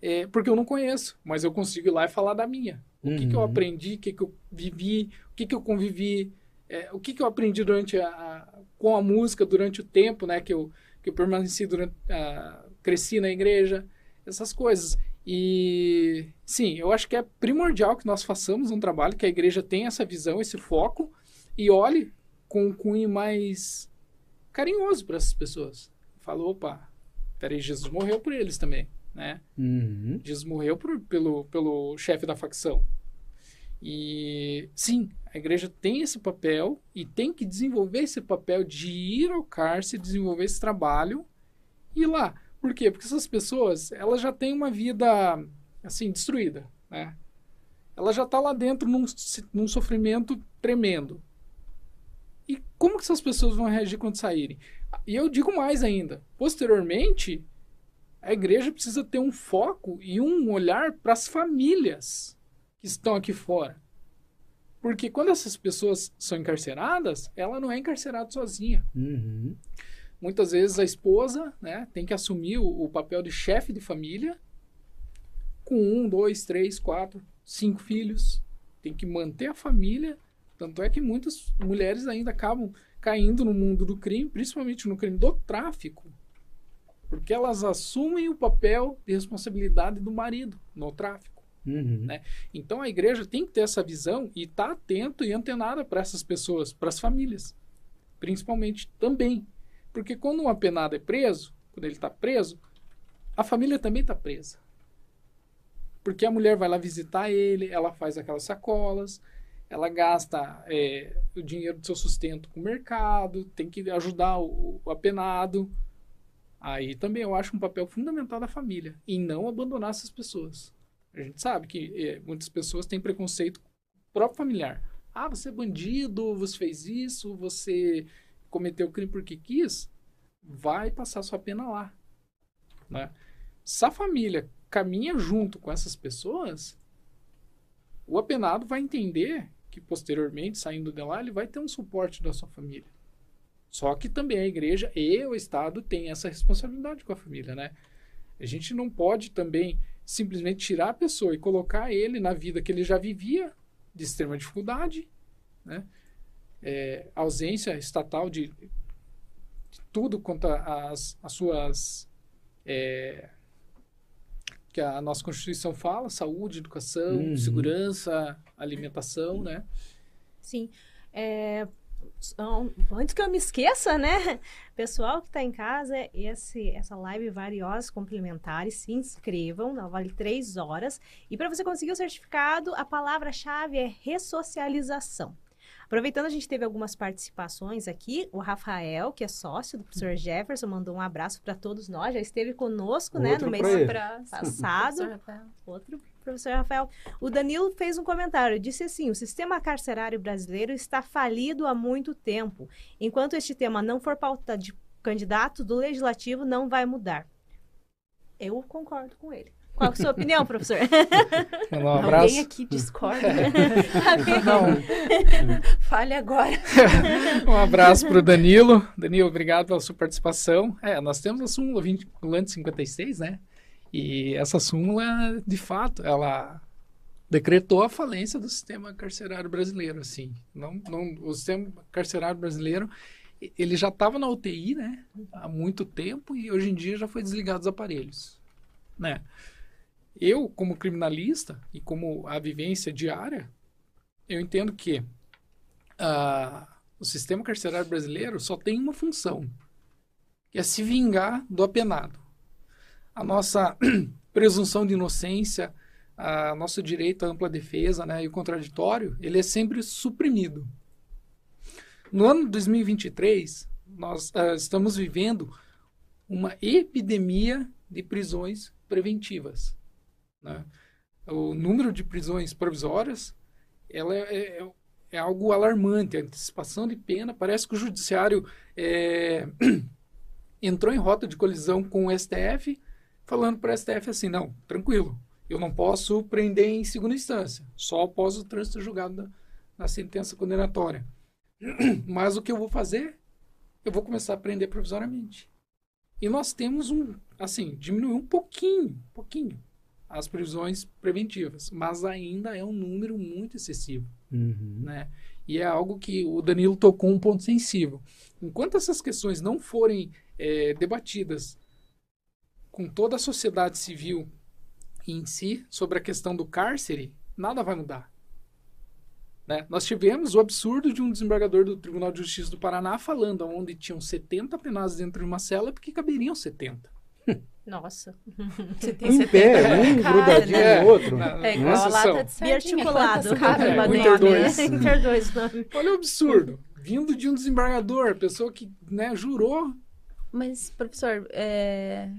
é, porque eu não conheço, mas eu consigo ir lá e falar da minha. O que, que eu Uhum. aprendi, o que, que eu vivi, o que, que eu convivi, é, o que, que eu aprendi durante a, a- com a música durante o tempo, né, que eu, que eu permaneci durante, a- cresci na igreja, essas coisas. E sim, eu acho que é primordial que nós façamos um trabalho que a igreja tenha essa visão, esse foco e olhe com um cunho mais carinhoso para essas pessoas. Fala, opa, peraí, Jesus morreu por eles também, né? Uhum. Jesus morreu por- pelo, pelo chefe da facção. E sim, a igreja tem esse papel e tem que desenvolver esse papel de ir ao cárcere, desenvolver esse trabalho e ir lá. Por quê? Porque essas pessoas, elas já têm uma vida, assim, destruída, né? Ela já está lá dentro num, num sofrimento tremendo. E como que essas pessoas vão reagir quando saírem? E eu digo mais ainda. Posteriormente, a igreja precisa ter um foco e um olhar para as famílias que estão aqui fora. Porque quando essas pessoas são encarceradas, ela não é encarcerada sozinha. Uhum. Muitas vezes a esposa né, tem que assumir o, o papel de chefe de família com um, dois, três, quatro, cinco filhos. Tem que manter a família. Tanto é que muitas mulheres ainda acabam caindo no mundo do crime, principalmente no crime do tráfico, porque elas assumem o papel de responsabilidade do marido no tráfico. Uhum. Né? Então a igreja tem que ter essa visão e estar atento e antenada para essas pessoas, para as famílias, principalmente também. Porque quando um apenado é preso, quando ele está preso, a família também está presa. Porque a mulher vai lá visitar ele, ela faz aquelas sacolas, ela gasta é, o dinheiro do seu sustento com o mercado, tem que ajudar o, o apenado. Aí também eu acho um papel fundamental da família, em não abandonar essas pessoas. A gente sabe que é, muitas pessoas têm preconceito próprio familiar. Ah, você é bandido, você fez isso, você cometeu crime porque quis, vai passar sua pena lá. Né? Se a família caminha junto com essas pessoas, o apenado vai entender que posteriormente, saindo de lá, ele vai ter um suporte da sua família. Só que também a igreja e o Estado têm essa responsabilidade com a família, né? A gente não pode também simplesmente tirar a pessoa e colocar ele na vida que ele já vivia de extrema dificuldade, né? É, ausência estatal de, de tudo quanto às as suas é, que a nossa Constituição fala, saúde, educação, Uhum. segurança, alimentação, né? Sim. É, antes que eu me esqueça, né? Pessoal que está em casa, esse, essa live Variosas Complementares, se inscrevam, ela vale três horas. E para você conseguir o certificado, a palavra-chave é ressocialização. Aproveitando, a gente teve algumas participações aqui. O Rafael, que é sócio do professor Jefferson, mandou um abraço para todos nós. Já esteve conosco, né, no mês passado. Professor Rafael. Outro professor Rafael. O Danilo fez um comentário, disse assim: o sistema carcerário brasileiro está falido há muito tempo. Enquanto este tema não for pauta de candidato do legislativo, não vai mudar. Eu concordo com ele. Qual é a sua opinião, professor? Um abraço. Alguém aqui discorda? Fale agora. um abraço para o Danilo. Danilo, obrigado pela sua participação. É, nós temos a súmula vinculante 56, né? E essa súmula, de fato, ela decretou a falência do sistema carcerário brasileiro, assim. Não, não, o sistema carcerário brasileiro, ele já estava na UTI, né? Há muito tempo e hoje em dia já foi desligado os aparelhos, né? Eu, como criminalista e como a vivência diária, eu entendo que uh, o sistema carcerário brasileiro só tem uma função, que é se vingar do apenado. A nossa presunção de inocência, a nosso direito à ampla defesa né, e o contraditório, ele é sempre suprimido. No ano de 2023, nós uh, estamos vivendo uma epidemia de prisões preventivas. Né? O número de prisões provisórias ela é, é, é, algo alarmante. A antecipação de pena parece que o judiciário é, entrou em rota de colisão com o STF, falando para o STF assim: não, tranquilo, eu não posso prender em segunda instância, só após o trânsito julgado na sentença condenatória. Mas o que eu vou fazer? Eu vou começar a prender provisoriamente. E nós temos um, assim, diminuiu um pouquinho, um pouquinho as prisões preventivas, mas ainda é um número muito excessivo, uhum. né? E é algo que o Danilo tocou um ponto sensível. Enquanto essas questões não forem é, debatidas com toda a sociedade civil em si sobre a questão do cárcere, nada vai mudar. Né? Nós tivemos o absurdo de um desembargador do Tribunal de Justiça do Paraná falando onde tinham 70 penados dentro de uma cela porque caberiam 70. Nossa. Você tem em pé, um grudadinho né? no outro. É igual a lata de sardinha. Biarticulado. É, Inter 2. Inter 2. Olha o absurdo. Vindo de um desembargador, pessoa que né, jurou. Mas, professor, é...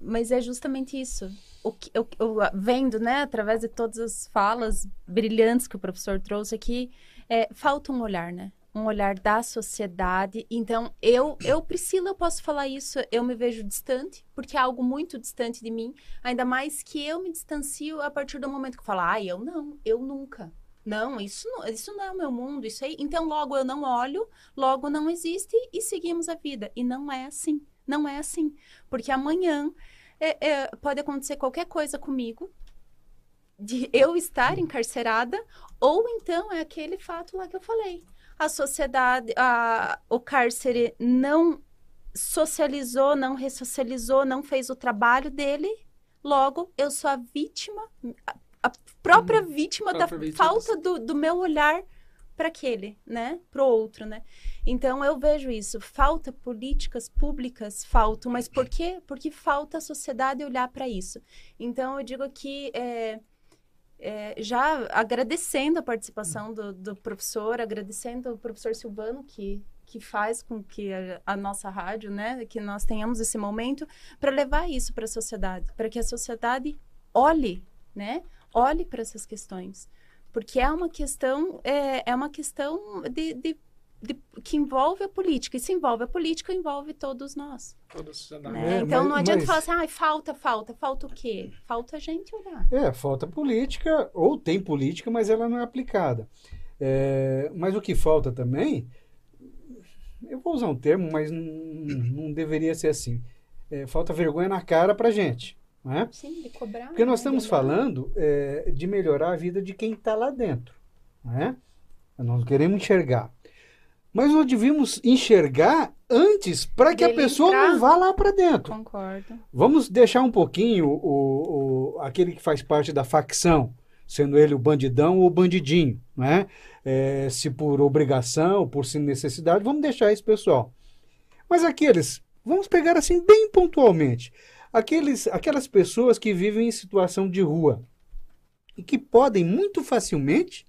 mas é justamente isso. O que, eu, eu, vendo, né, através de todas as falas brilhantes que o professor trouxe aqui, é, falta um olhar, né? Um olhar da sociedade. Então, eu, eu, Priscila, eu posso falar isso, eu me vejo distante, porque é algo muito distante de mim, ainda mais que eu me distancio a partir do momento que eu falo, ah, eu não, eu nunca. Não, isso não, isso não é o meu mundo, isso aí. Então, logo eu não olho, logo não existe e seguimos a vida. E não é assim. Não é assim. Porque amanhã é, é, pode acontecer qualquer coisa comigo, de eu estar encarcerada, ou então é aquele fato lá que eu falei a sociedade, a, o cárcere não socializou, não ressocializou, não fez o trabalho dele, logo eu sou a vítima, a, a própria hum, vítima própria da vítima falta do, do meu olhar para aquele, né, para o outro, né. Então eu vejo isso, falta políticas públicas, faltam, mas por quê? Porque falta a sociedade olhar para isso. Então eu digo que é, é, já agradecendo a participação do, do, professor, agradecendo ao professor Silvano, que, que faz com que a, a nossa rádio, né, que nós tenhamos esse momento, para levar isso para a sociedade, para que a sociedade olhe, né, olhe para essas questões. Porque é uma questão, é, é uma questão de, de de, que envolve a política. E se envolve a política, envolve todos nós. A sociedade. Né? É, então mas, não adianta mas... falar assim, ah, falta, falta. Falta o quê? Falta a gente olhar. É, falta política, ou tem política, mas ela não é aplicada. É, mas o que falta também, eu vou usar um termo, mas não, não deveria ser assim. É, falta vergonha na cara pra gente. Né? Sim, de cobrar. Porque nós estamos falando é, de melhorar a vida de quem está lá dentro. Né? Nós queremos enxergar. Mas nós devíamos enxergar antes para que a pessoa entrar. não vá lá para dentro. Concordo. Vamos deixar um pouquinho o, o, aquele que faz parte da facção, sendo ele o bandidão ou o bandidinho, né? É, se por obrigação, por necessidade, vamos deixar esse pessoal. Mas aqueles, vamos pegar assim bem pontualmente, aqueles, aquelas pessoas que vivem em situação de rua e que podem muito facilmente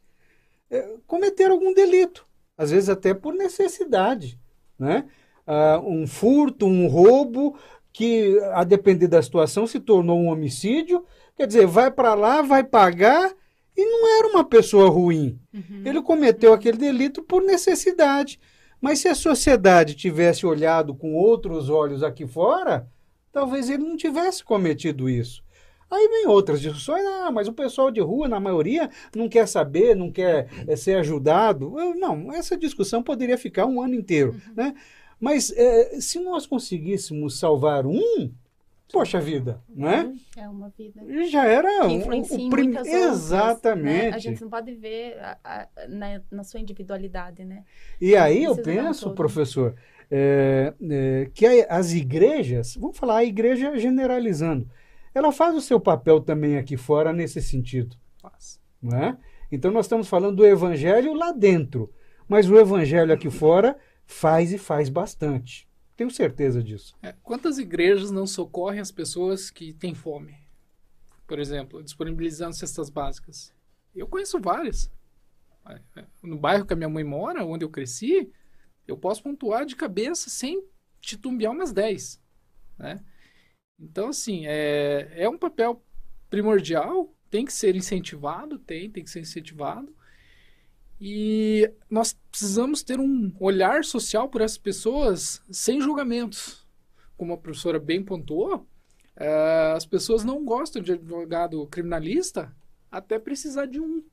é, cometer algum delito às vezes até por necessidade, né? Uh, um furto, um roubo que, a depender da situação, se tornou um homicídio, Quer dizer, vai para lá, vai pagar e não era uma pessoa ruim. Uhum. Ele cometeu aquele delito por necessidade. Mas se a sociedade tivesse olhado com outros olhos aqui fora, talvez ele não tivesse cometido isso. Aí vem outras discussões, ah, mas o pessoal de rua, na maioria, não quer saber, não quer é, ser ajudado. Eu, não, essa discussão poderia ficar um ano inteiro, Uhum. né? Mas é, se nós conseguíssemos salvar um, poxa vida, não é? É uma vida. Já era o- influencia o em prim- muitas outras, Exatamente. né? A gente não pode ver a- a- na, na sua individualidade, né? E aí eu penso, professor, é, é, que as igrejas, vamos falar a igreja generalizando, ela faz o seu papel também aqui fora nesse sentido, Faz. não é? Então nós estamos falando do evangelho lá dentro, mas o evangelho aqui fora faz e faz bastante. Tenho certeza disso. É, quantas igrejas não socorrem as pessoas que têm fome? Por exemplo, disponibilizando cestas básicas. Eu conheço várias. É, é, No bairro que a minha mãe mora, onde eu cresci, eu posso pontuar de cabeça sem titubear umas 10. Né? Então, assim, é, é um papel primordial, tem que ser incentivado, tem, tem que ser incentivado. E nós precisamos ter um olhar social por essas pessoas sem julgamentos. Como a professora bem pontuou, eh, as pessoas não gostam de advogado criminalista até precisar de um.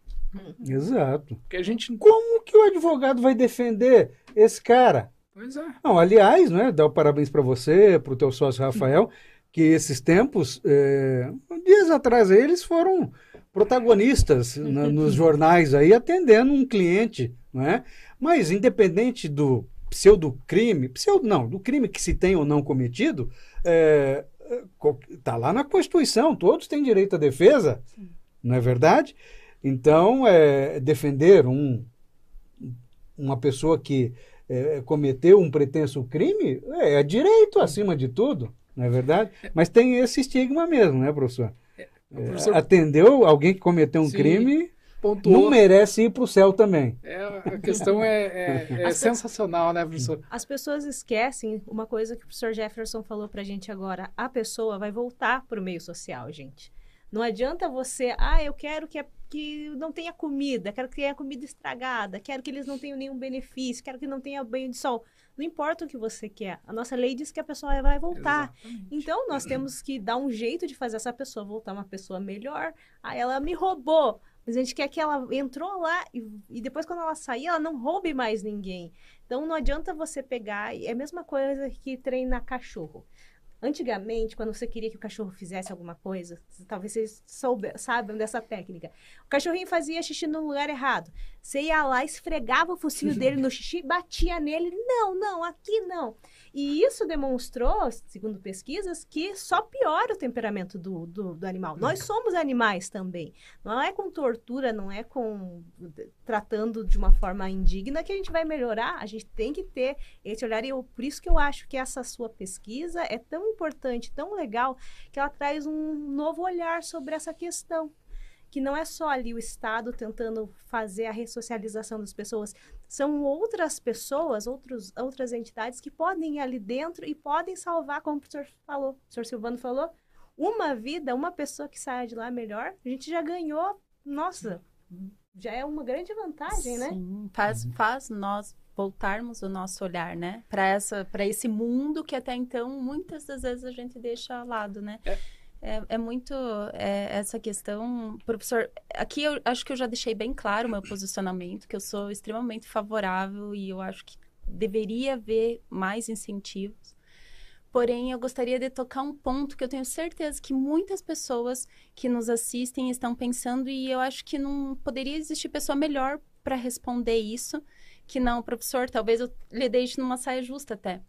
Exato. Porque a gente. Como que o advogado vai defender esse cara? Pois é. Não, aliás, né, dar o parabéns para você, para o teu sócio Rafael, que esses tempos, é, dias atrás, eles foram protagonistas na- nos jornais aí, atendendo um cliente, não é? Mas independente do pseudo-crime, pseudo não, do crime que se tem ou não cometido, é, tá lá na Constituição, todos têm direito à defesa, não é verdade? Então, é, defender um, uma pessoa que é, cometeu um pretenso crime é, é direito acima de tudo, não é verdade? Mas tem esse estigma mesmo, né, professor? O professor Atendeu alguém que cometeu um Sim. crime, pontuou. não merece ir para o céu também. É, a questão é, é- é As- sensacional, né, professor? As pessoas esquecem uma coisa que o professor Jefferson falou pra gente agora. A pessoa vai voltar pro meio social, gente. Não adianta você, ah, eu quero que, a- que não tenha comida, quero que tenha comida estragada, quero que eles não tenham nenhum benefício, quero que não tenha banho de sol. Não importa o que você quer. A nossa lei diz que a pessoa vai voltar. Exatamente. Então, nós temos que dar um jeito de fazer essa pessoa voltar uma pessoa melhor. Ah, ela me roubou. Mas a gente quer que ela entrou lá e, e depois, quando ela sair, ela não roube mais ninguém. Então, não adianta você pegar. É a mesma coisa que treinar cachorro. Antigamente, quando você queria que o cachorro fizesse alguma coisa, talvez vocês soube, saibam dessa técnica. O cachorrinho fazia xixi no lugar errado. Você ia lá, esfregava o focinho dele no xixi, batia nele. Não, não, aqui não. E isso demonstrou, segundo pesquisas, que só piora o temperamento do, do, do animal. Nós somos animais também. Não é com tortura, não é com tratando de uma forma indigna que a gente vai melhorar. A gente tem que ter esse olhar. E eu, por isso que eu acho que essa sua pesquisa é tão importante, tão legal, que ela traz um novo olhar sobre essa questão que não é só ali o Estado tentando fazer a ressocialização das pessoas, são outras pessoas, outros, outras entidades que podem ir ali dentro e podem salvar, como o professor falou, o professor Silvano falou, uma vida, uma pessoa que saia de lá melhor, a gente já ganhou, nossa, já é uma grande vantagem, né? Sim, faz, faz nós voltarmos o nosso olhar, né? Para essa, para esse mundo que até então muitas das vezes a gente deixa ao lado, né? É. É, é muito é, essa questão, professor. Aqui eu acho que eu já deixei bem claro o meu posicionamento, que eu sou extremamente favorável e eu acho que deveria haver mais incentivos. Porém, eu gostaria de tocar um ponto que eu tenho certeza que muitas pessoas que nos assistem estão pensando e eu acho que não poderia existir pessoa melhor para responder isso que não professor. Talvez eu lhe deixe numa saia justa até.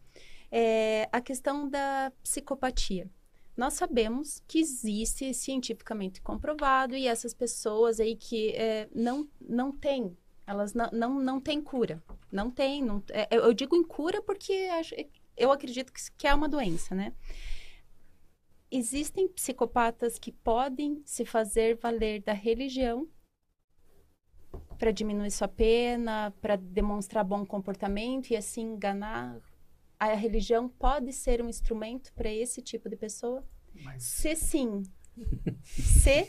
É a questão da psicopatia. Nós sabemos que existe cientificamente comprovado e essas pessoas aí que é, não, não têm, elas não, não, não têm cura. Não tem. Não, é, eu digo em cura porque eu acredito que, que é uma doença, né? Existem psicopatas que podem se fazer valer da religião para diminuir sua pena, para demonstrar bom comportamento e assim enganar. A religião pode ser um instrumento para esse tipo de pessoa? Mas Se sim, Se,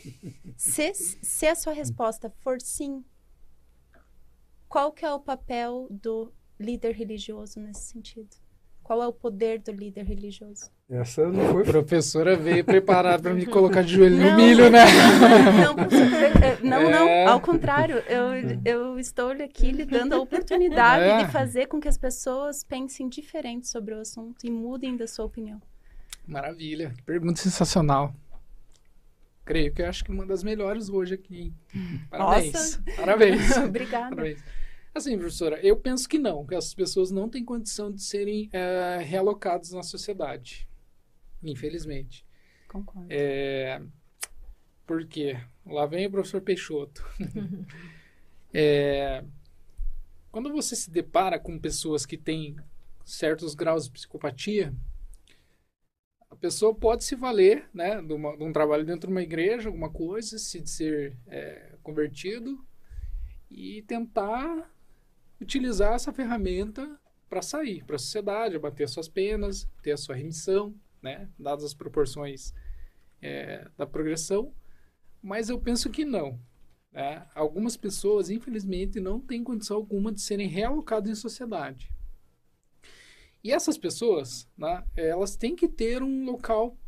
se, se a sua resposta for sim, qual que é o papel do líder religioso nesse sentido? Qual é o poder do líder religioso? Essa não foi A professora veio preparada para me colocar de joelho no Não. milho, né? Não, não, não, É. ao contrário, eu, eu estou aqui lhe dando a oportunidade É. de fazer com que as pessoas pensem diferente sobre o assunto e mudem da sua opinião. Maravilha, que pergunta sensacional. Creio que eu acho que uma das melhores hoje aqui. Parabéns. Nossa. Parabéns. Obrigada. Parabéns. Assim, professora, eu penso que não, que essas pessoas não têm condição de serem eh, realocadas na sociedade. Infelizmente. Concordo. É, por quê? Lá vem o professor Peixoto. É, quando você se depara com pessoas que têm certos graus de psicopatia, a pessoa pode se valer né, de, uma- de um trabalho dentro de uma igreja, alguma coisa, se ser é, convertido e tentar utilizar essa ferramenta para sair para a sociedade, abater suas penas, ter a sua remissão, né, dadas as proporções é, da progressão, mas eu penso que não. né? Algumas pessoas, infelizmente, não têm condição alguma de serem realocadas em sociedade. E essas pessoas, né, elas têm que ter um local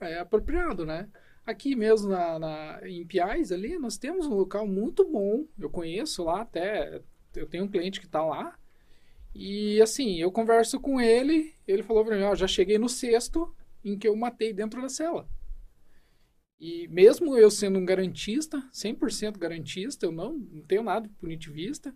é, apropriado, né? Aqui mesmo na, na, em Piais, ali, nós temos um local muito bom. Eu conheço lá até, eu tenho um cliente que está lá. E assim, eu converso com ele, ele falou para mim, ó, já cheguei no sexto em que eu matei dentro da cela. E mesmo eu sendo um garantista, 100% garantista, eu não, não tenho nada punitivista,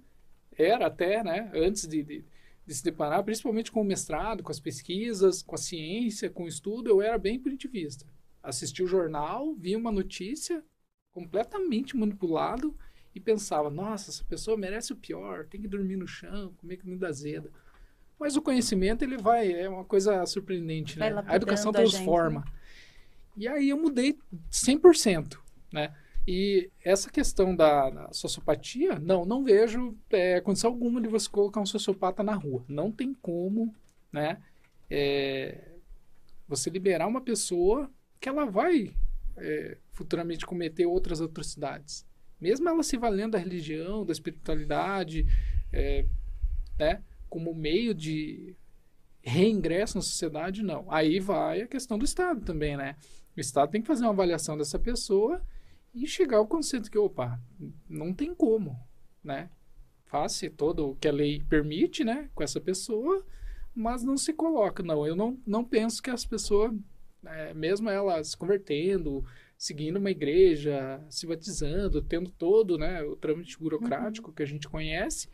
era até, né, antes de, de, de se deparar, principalmente com o mestrado, com as pesquisas, com a ciência, com o estudo, eu era bem punitivista. Assisti o jornal, vi uma notícia completamente manipulado e pensava, nossa, essa pessoa merece o pior, tem que dormir no chão, comer comida azeda. Mas o conhecimento, ele vai, é uma coisa surpreendente, Vai né? A educação a gente, transforma. E aí eu mudei 100%, né? E essa questão da, da sociopatia, não, não vejo é, condição alguma de você colocar um sociopata na rua. Não tem como, né? é, você liberar uma pessoa que ela vai é, futuramente cometer outras atrocidades. Mesmo ela se valendo da religião, da espiritualidade, é, né? Como meio de reingresso na sociedade, não. Aí vai a questão do Estado também, né? O Estado tem que fazer uma avaliação dessa pessoa e chegar ao conceito que, opa, não tem como, né? Faça todo o que a lei permite, né? Com essa pessoa, mas não se coloca. Não, eu não, não penso que as pessoas, é, mesmo elas se convertendo, seguindo uma igreja, se batizando, tendo todo né, o trâmite burocrático que a gente conhece,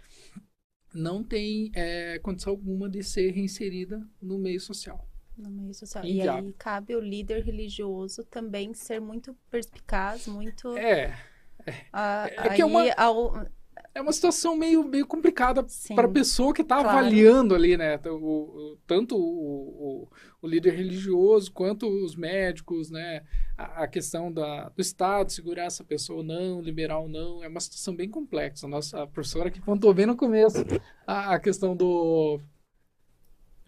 não tem é, condição alguma de ser reinserida no meio social. No meio social. E aí cabe o líder religioso também ser muito perspicaz, muito. É, ah, é que é aí uma- ao- é uma situação meio, meio complicada para a pessoa que está claro. avaliando ali, né? o- o- tanto o, o, o líder religioso quanto os médicos, né? A, a questão da, do Estado segurar essa pessoa ou não, liberar ou não, é uma situação bem complexa. A nossa professora que pontuou bem no começo a, a questão do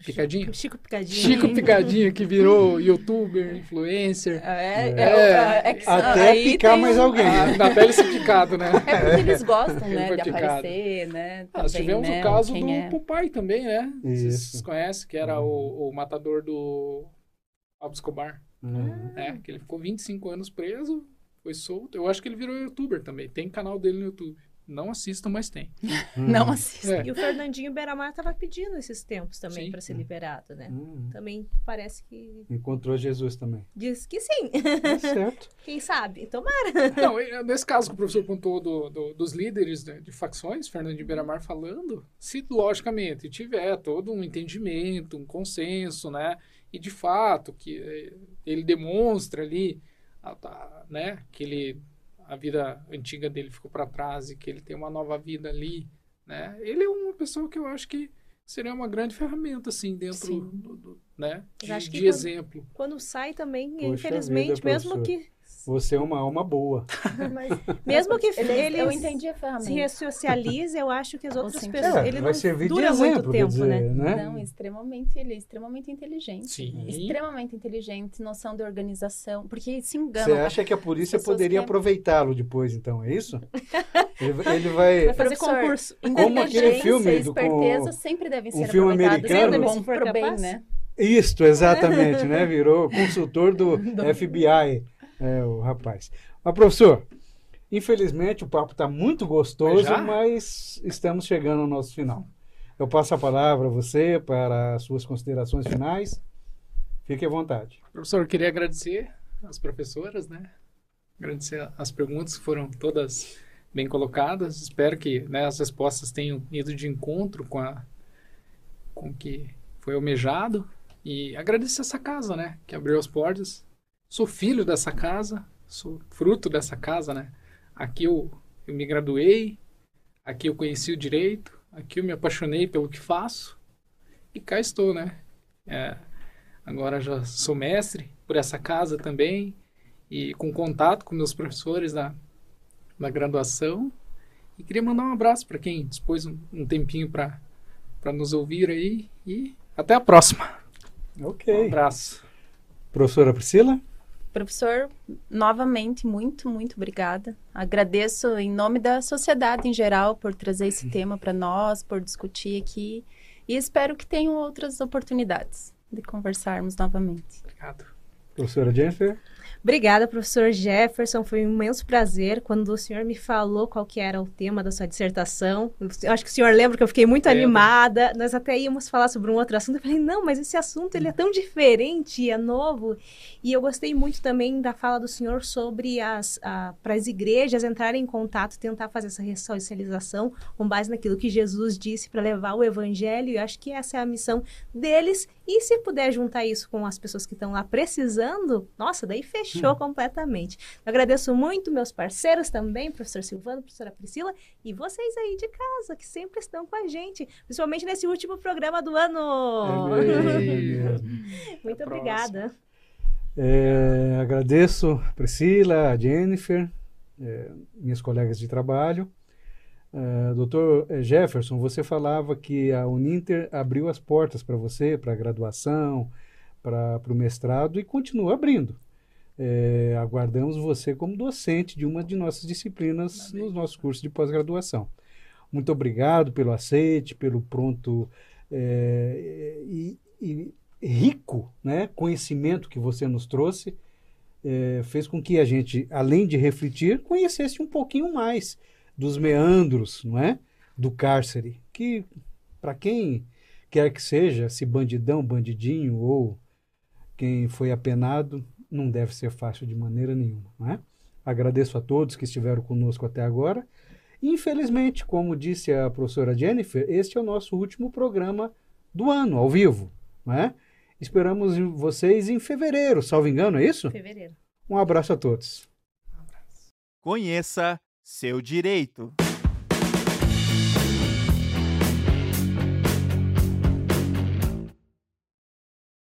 Picadinho. Chico Picadinho. Chico Picadinho, que virou youtuber, influencer. É, É. é, é que- Até aí picar tem mais um- alguém. Ah, na pele ser picado, né? É porque eles gostam, né, de picado. aparecer, né? Nós também, tivemos né, o caso quem do é. Popeye também, né? Vocês Isso. conhecem, que era o, o matador do Pablo Escobar, Uhum. né? Que ele ficou 25 anos preso, foi solto. Eu acho que ele virou youtuber também. Tem canal dele no YouTube. Não assistam, mas tem. Não Uhum. assista. É. E o Fernandinho Beiramar estava pedindo esses tempos também para ser liberado, né? Uhum. Também parece que Encontrou Jesus também. diz que sim. Tá certo. Quem sabe? Tomara. Não, e, nesse caso que o professor pontuou do, do- dos líderes né, de facções, Fernando Beiramar falando, se logicamente tiver todo um entendimento, um consenso, né, e de fato que eh, ele demonstra ali, né, que ele a vida antiga dele ficou para trás e que ele tem uma nova vida ali, né, ele é uma pessoa que eu acho que seria uma grande ferramenta assim dentro Sim. do, do- né, de, acho que de quando- exemplo. Quando sai também, Poxa infelizmente, vida, mesmo professor. que Você é uma alma boa. Mas Mesmo que ele, ele eu entendi a ferramenta. se ressocialize, eu acho que as outras sim. pessoas. É, ele vai não servir de dura exemplo, muito tempo, dizer, né? né? Não, extremamente, ele é extremamente inteligente. Sim. Extremamente inteligente, noção de organização, porque se engana. Você acha que a polícia poderia que- aproveitá-lo depois, então, é isso? ele, ele vai. Vai fazer Professor, concurso. Como aquele Inteligência filme e do- com- esperteza sempre devem um ser filme aproveitadas americano. bom, for pro bem, né? Isto, exatamente, né? Virou consultor do FBI, é, o rapaz. Mas, professor, infelizmente o papo está muito gostoso, Mas já? mas estamos chegando ao nosso final. Eu passo a palavra a você para as suas considerações finais. Fique à vontade. Professor, eu queria agradecer às professoras, né? Agradecer as perguntas que foram todas bem colocadas. Espero que né, as respostas tenham ido de encontro com a com o que foi almejado e agradecer essa casa, né, que abriu as portas. Sou filho dessa casa, sou fruto dessa casa, né? Aqui eu, eu me graduei, aqui eu conheci o direito, aqui eu me apaixonei pelo que faço e cá estou, né? É, agora já sou mestre por essa casa também e com contato com meus professores da, da graduação e queria mandar um abraço para quem dispôs um, um tempinho para nos ouvir aí e até a próxima. Um Ok. abraço. Professora Priscila? Professor, novamente, muito, muito obrigada. Agradeço em nome da sociedade em geral por trazer esse tema para nós, por discutir aqui. E espero que tenham outras oportunidades de conversarmos novamente. Obrigado. Professora Jennifer? Obrigada, professor Jefferson. Foi um imenso prazer quando o senhor me falou qual que era o tema da sua dissertação. Eu acho que o senhor lembra que eu fiquei muito Lembro. animada. Nós até íamos falar sobre um outro assunto. Eu falei, não, mas esse assunto ele é tão diferente, é novo. E eu gostei muito também da fala do senhor sobre as para as igrejas entrarem em contato, tentar fazer essa ressocialização com base naquilo que Jesus disse para levar o evangelho. E eu acho que essa é a missão deles. E se puder juntar isso com as pessoas que estão lá precisando, nossa, daí fechou completamente. Eu agradeço muito meus parceiros também, professor Silvano, professora Priscila, e vocês aí de casa, que sempre estão com a gente, principalmente nesse último programa do ano. Muito obrigada. É, agradeço Priscila, a Jennifer, é, minhas colegas de trabalho. É, doutor Jefferson, você falava que a Uninter abriu as portas para você, para a graduação, para o mestrado e continua abrindo. É, aguardamos você como docente de uma de nossas disciplinas nos nossos cursos de pós-graduação. Muito obrigado pelo aceite, pelo pronto é, e, e rico né, conhecimento que você nos trouxe. É, fez com que a gente, além de refletir, conhecesse um pouquinho mais dos meandros, não é? Do cárcere, que para quem quer que seja, se bandidão, bandidinho ou quem foi apenado, não deve ser fácil de maneira nenhuma, não é? Agradeço a todos que estiveram conosco até agora. Infelizmente, como disse a professora Jennifer, este é o nosso último programa do ano, ao vivo, não é? Esperamos vocês em fevereiro, salvo engano, é isso? Fevereiro. Um abraço a todos. Conheça seu direito.